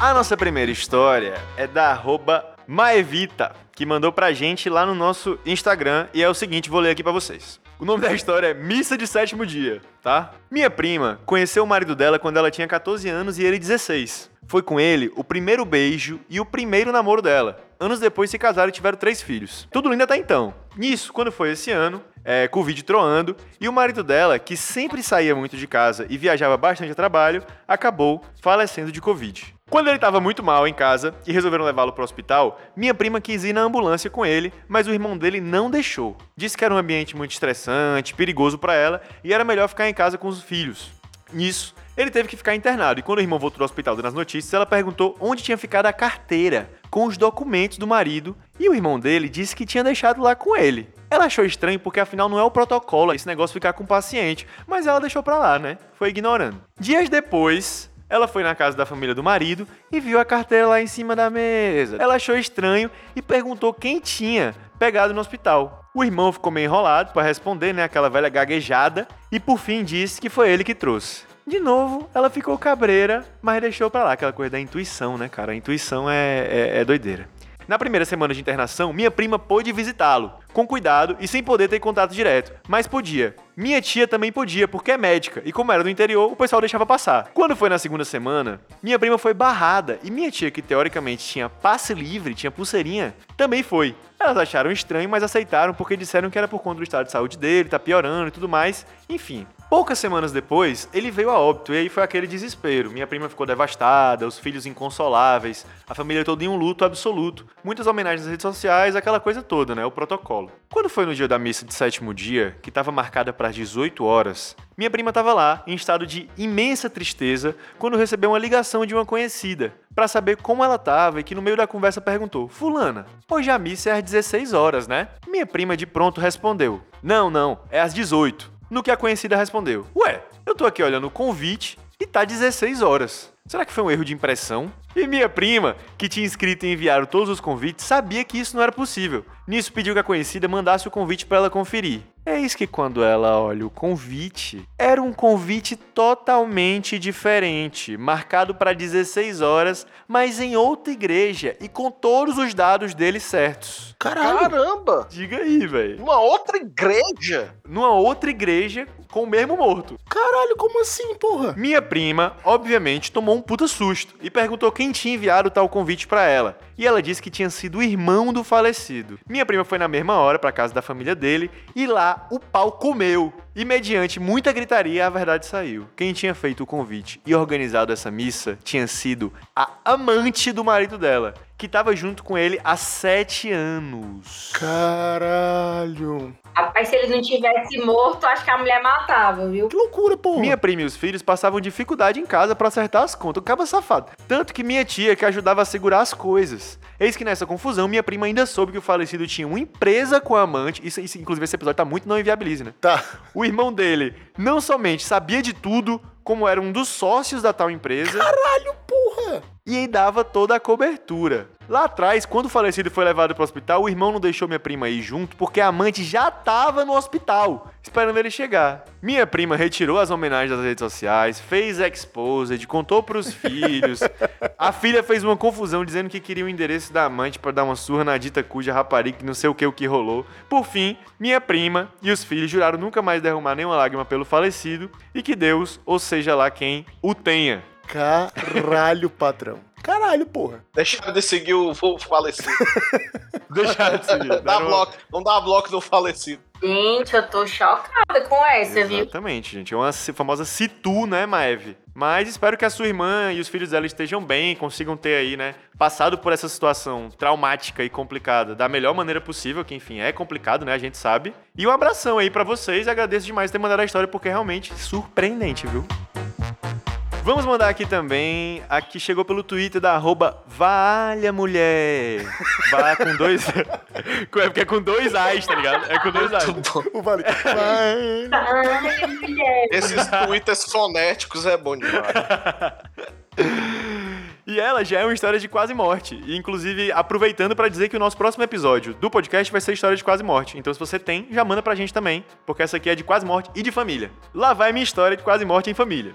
A nossa primeira história é da arroba Maevita, que mandou pra gente lá no nosso Instagram, e é o seguinte, vou ler aqui pra vocês. O nome da história é Missa de Sétimo Dia, tá? Minha prima conheceu o marido dela quando ela tinha 14 anos e ele 16. Foi com ele o primeiro beijo e o primeiro namoro dela. Anos depois se casaram e tiveram três filhos. Tudo lindo até então. Nisso, quando foi esse ano, é, Covid troando, e o marido dela, que sempre saía muito de casa e viajava bastante a trabalho, acabou falecendo de Covid. Quando ele estava muito mal em casa e resolveram levá-lo para o hospital, minha prima quis ir na ambulância com ele, mas o irmão dele não deixou. Disse que era um ambiente muito estressante, perigoso para ela e era melhor ficar em casa com os filhos. Nisso, ele teve que ficar internado e quando o irmão voltou do hospital dando as notícias, ela perguntou onde tinha ficado a carteira com os documentos do marido e o irmão dele disse que tinha deixado lá com ele. Ela achou estranho porque afinal não é o protocolo esse negócio ficar com o paciente, mas ela deixou pra lá, né? Foi ignorando. Dias depois, ela foi na casa da família do marido e viu a carteira lá em cima da mesa. Ela achou estranho e perguntou quem tinha pegado no hospital. O irmão ficou meio enrolado para responder, né, aquela velha gaguejada, e por fim disse que foi ele que trouxe. De novo, ela ficou cabreira, mas deixou pra lá aquela coisa da intuição, né, cara? A intuição é, é, é doideira. Na primeira semana de internação, minha prima pôde visitá-lo, com cuidado e sem poder ter contato direto, mas podia. Minha tia também podia, porque é médica, e como era do interior, o pessoal deixava passar. Quando foi na segunda semana, minha prima foi barrada, e minha tia, que teoricamente tinha passe livre, tinha pulseirinha, também foi. Elas acharam estranho, mas aceitaram porque disseram que era por conta do estado de saúde dele, tá piorando e tudo mais. Enfim, Poucas semanas depois, ele veio a óbito e aí foi aquele desespero. Minha prima ficou devastada, os filhos inconsoláveis, a família toda em um luto absoluto. Muitas homenagens nas redes sociais, aquela coisa toda, né? O protocolo. Quando foi no dia da missa de sétimo dia, que estava marcada para as 18 horas, minha prima estava lá, em estado de imensa tristeza, quando recebeu uma ligação de uma conhecida, para saber como ela estava e que no meio da conversa perguntou: Fulana, hoje a missa é às 16 horas, né? Minha prima de pronto respondeu: Não, não, é às 18. No que a conhecida respondeu: Ué, eu tô aqui olhando o convite e tá 16 horas. Será que foi um erro de impressão? E minha prima, que tinha escrito e enviado todos os convites, sabia que isso não era possível. Nisso pediu que a conhecida mandasse o convite para ela conferir. Eis que quando ela olha o convite, era um convite totalmente diferente, marcado para 16 horas, mas em outra igreja e com todos os dados dele certos. Caralho. Caramba! Diga aí, velho. Uma outra igreja? Numa outra igreja com o mesmo morto. Caralho, como assim, porra? Minha prima, obviamente, tomou um puta susto e perguntou quem tinha enviado tal convite pra ela. E ela disse que tinha sido o irmão do falecido. Minha prima foi na mesma hora pra casa da família dele e lá o pau comeu. E mediante muita gritaria, a verdade saiu. Quem tinha feito o convite e organizado essa missa tinha sido a amante do marido dela, que estava junto com ele há sete anos. Caralho. Rapaz, se ele não tivesse morto, acho que a mulher matava, viu? Que loucura, porra. Minha prima e os filhos passavam dificuldade em casa pra acertar as contas. O cabo safado. Tanto que minha tia que ajudava a segurar as coisas. Eis que nessa confusão, minha prima ainda soube que o falecido tinha uma empresa com a amante. Isso, isso inclusive, esse episódio tá muito não inviabilize, né? Tá. O irmão dele não somente sabia de tudo, como era um dos sócios da tal empresa. Caralho, porra. E aí dava toda a cobertura. Lá atrás, quando o falecido foi levado para o hospital, o irmão não deixou minha prima ir junto porque a amante já estava no hospital, esperando ele chegar. Minha prima retirou as homenagens das redes sociais, fez exposed, contou para os filhos. A filha fez uma confusão dizendo que queria o endereço da amante para dar uma surra na dita cuja rapariga que não sei o que o que rolou. Por fim, minha prima e os filhos juraram nunca mais derramar nenhuma lágrima pelo falecido e que Deus, ou seja lá quem, o tenha. Caralho, patrão. Caralho, porra. Deixaram de seguir o, falecido. Deixaram de seguir. Dá deram- bloco, não dá bloco no falecido. Gente, eu tô chocada com essa, viu? Exatamente, gente. É uma famosa situ, né, Maeve? Mas espero que a sua irmã e os filhos dela estejam bem, consigam ter aí, né, passado por essa situação traumática e complicada da melhor maneira possível, que enfim, é complicado, né, a gente sabe. E um abração aí pra vocês, agradeço demais ter mandado a história porque é realmente surpreendente, viu? Vamos mandar aqui também, aqui chegou pelo Twitter da arroba Valha Mulher. Vá com dois. é porque é com dois A's, tá ligado? É com dois A's. O vale. Mulher. Esses twitters fonéticos é bom demais. E ela já é uma história de quase morte. E, inclusive, aproveitando pra dizer que o nosso próximo episódio do podcast vai ser história de quase morte. Então, se você tem, já manda pra gente também, porque essa aqui é de quase morte e de família. Lá vai minha história de quase morte em família.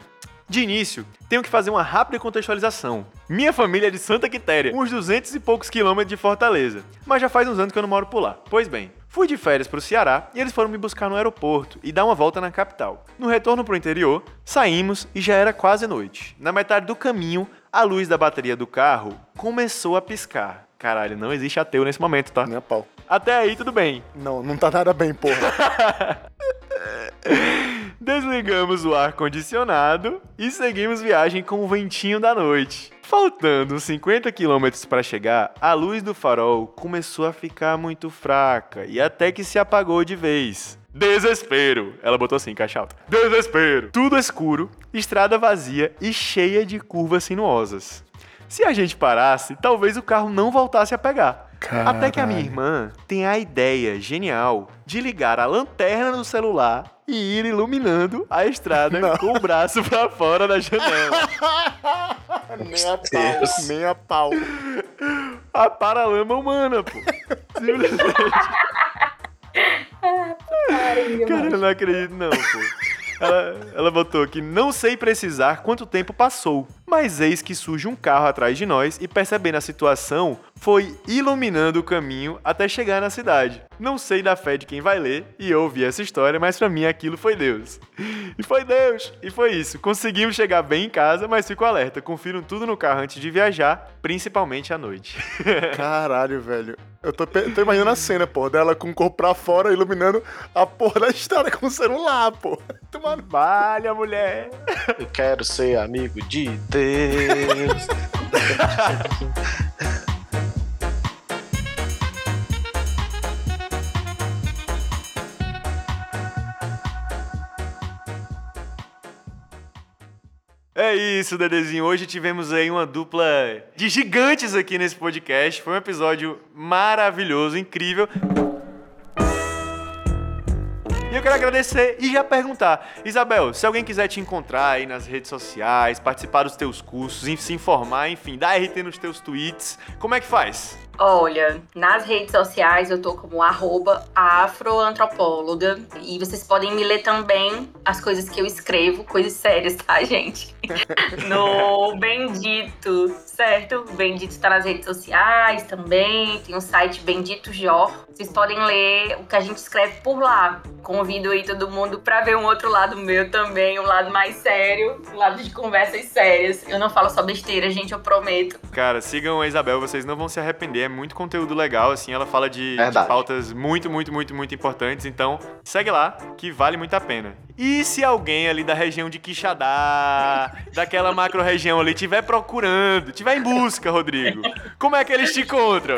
De início, tenho que fazer uma rápida contextualização. Minha família é de Santa Quitéria, uns 200 e poucos quilômetros de Fortaleza, mas já faz uns anos que eu não moro por lá. Pois bem, fui de férias pro Ceará e eles foram me buscar no aeroporto e dar uma volta na capital. No retorno pro interior, saímos e já era quase noite. Na metade do caminho, a luz da bateria do carro começou a piscar. Caralho, não existe ateu nesse momento, tá? Nem a pau. Até aí tudo bem. Não, não tá nada bem, porra. Desligamos o ar-condicionado e seguimos viagem com o ventinho da noite. Faltando uns 50 quilômetros para chegar, a luz do farol começou a ficar muito fraca e até que se apagou de vez. Desespero! Ela botou assim, caixa alta. Desespero! Tudo escuro, estrada vazia e cheia de curvas sinuosas. Se a gente parasse, talvez o carro não voltasse a pegar. Até que a minha irmã tem a ideia genial de ligar a lanterna do celular e ir iluminando a estrada com o braço pra fora da janela. Nem a pau. Nem a pau. A paralama humana, pô. Simplesmente. Cara, eu não acredito não, pô. Ela, ela botou aqui, não sei precisar quanto tempo passou, mas eis que surge um carro atrás de nós e percebendo a situação, foi iluminando o caminho até chegar na cidade. Não sei da fé de quem vai ler e ouvir essa história, mas pra mim aquilo foi Deus. E foi Deus, e foi isso. Conseguimos chegar bem em casa, mas fico alerta, confiram tudo no carro antes de viajar, principalmente à noite. Caralho, velho. Eu tô, tô imaginando a cena, pô, dela com o corpo pra fora, iluminando a porra da estrada com o celular, pô. Tomando... Valha, mulher! Eu quero ser amigo de Deus. É isso, Dedezinho. Hoje tivemos aí uma dupla de gigantes aqui nesse podcast. Foi um episódio maravilhoso, incrível. E eu quero agradecer e já perguntar. Isabel, se alguém quiser te encontrar aí nas redes sociais, participar dos teus cursos, se informar, enfim, dar RT nos teus tweets, como é que faz? Olha, nas redes sociais eu tô como arroba afroantropóloga e vocês podem me ler também as coisas que eu escrevo, coisas sérias, tá, gente? no Bendito, certo? Bendito está nas redes sociais também, tem o site Bendito Jor. Vocês podem ler o que a gente escreve por lá. Convido aí todo mundo para ver um outro lado meu também, um lado mais sério, um lado de conversas sérias. Eu não falo só besteira, gente, eu prometo. Cara, sigam a Isabel, vocês não vão se arrepender muito conteúdo legal, assim, ela fala de, de, pautas muito, muito, muito, muito importantes, então segue lá, que vale muito a pena. E se alguém ali da região de Quixadá, daquela macro região ali, tiver procurando, tiver em busca, Rodrigo, como é que eles te encontram?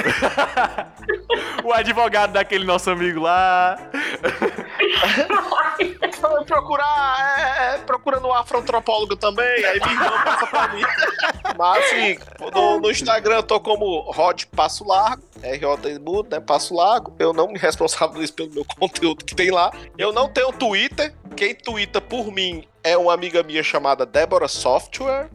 o advogado daquele nosso amigo lá. procurar, é, é, procura no afroantropólogo também, aí me passa pra mim. Mas assim, no, no, Instagram eu tô como Rod Passo Largo, R-O-D mudo, né? Passo Largo. Eu não me responsabilizo pelo meu conteúdo que tem lá. Eu não tenho Twitter. Quem twitta por mim é uma amiga minha chamada Débora Software.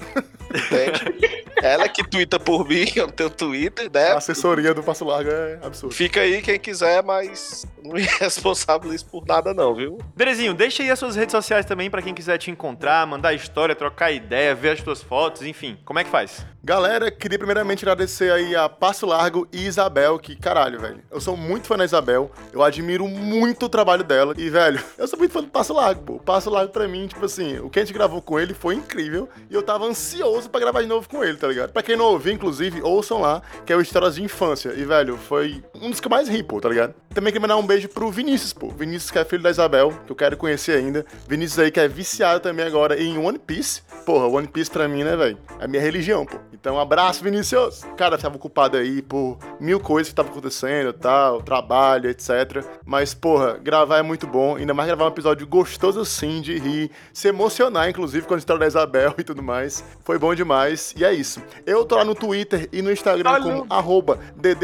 Entende? Ela que twitta por mim, eu não tenho Twitter, né? A assessoria do Passo Largo é absurdo. Fica aí quem quiser, mas não me responsabilizo por nada não, viu? Berezinho, deixa aí as suas redes sociais também para quem quiser te encontrar, mandar história, trocar ideia, ver as tuas fotos, enfim. Como é que faz? Galera, queria primeiramente agradecer aí a Passo Largo e Isabel, que caralho, velho. Eu sou muito fã da Isabel, eu admiro muito o trabalho dela e, velho, eu sou muito fã do Passo Largo, pô. Passo Largo pra mim, tipo assim, o que a gente gravou com ele foi incrível e eu tava ansioso para gravar de novo com ele, tá ligado? Pra quem não ouviu, inclusive, ouçam lá, que é o Histórias de Infância. E, velho, foi um dos que eu mais ri, pô, tá ligado? Também queria mandar um beijo pro Vinícius, pô. Vinícius, que é filho da Isabel, que eu quero conhecer ainda. Vinícius aí, que é viciado também agora em One Piece. Porra, One Piece pra mim, né, velho? É minha religião, pô. Então, um abraço, Vinícius! Cara, tava ocupado aí por mil coisas que estavam acontecendo, tal, trabalho, etc. Mas, porra, gravar é muito bom. Ainda mais gravar um episódio gostoso assim, de rir, se emocionar, inclusive, com a história da Isabel e tudo mais. Foi bom demais. E é isso. Eu tô lá no Twitter e no Instagram Olha. como arroba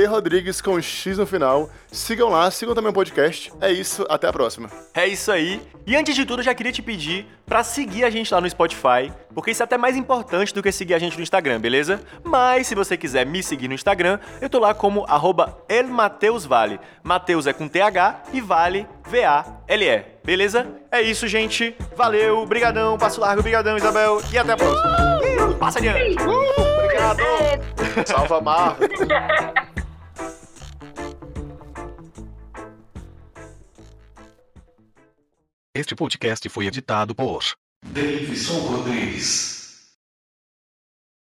Rodrigues com X no final. Sigam lá, sigam também o podcast. É isso, até a próxima. É isso aí. E antes de tudo, eu já queria te pedir para seguir a gente lá no Spotify, porque isso é até mais importante do que seguir a gente no Instagram, beleza? Mas se você quiser me seguir no Instagram, eu tô lá como arroba elmateusvale. Mateus é com TH e Vale, V-A-L-E. Beleza? É isso, gente. Valeu, brigadão, passo largo, brigadão, Isabel, e até a próxima. Uh, passa adiante. Uh, obrigado. Salva Marvel. Este podcast foi editado por Davidson Rodrigues.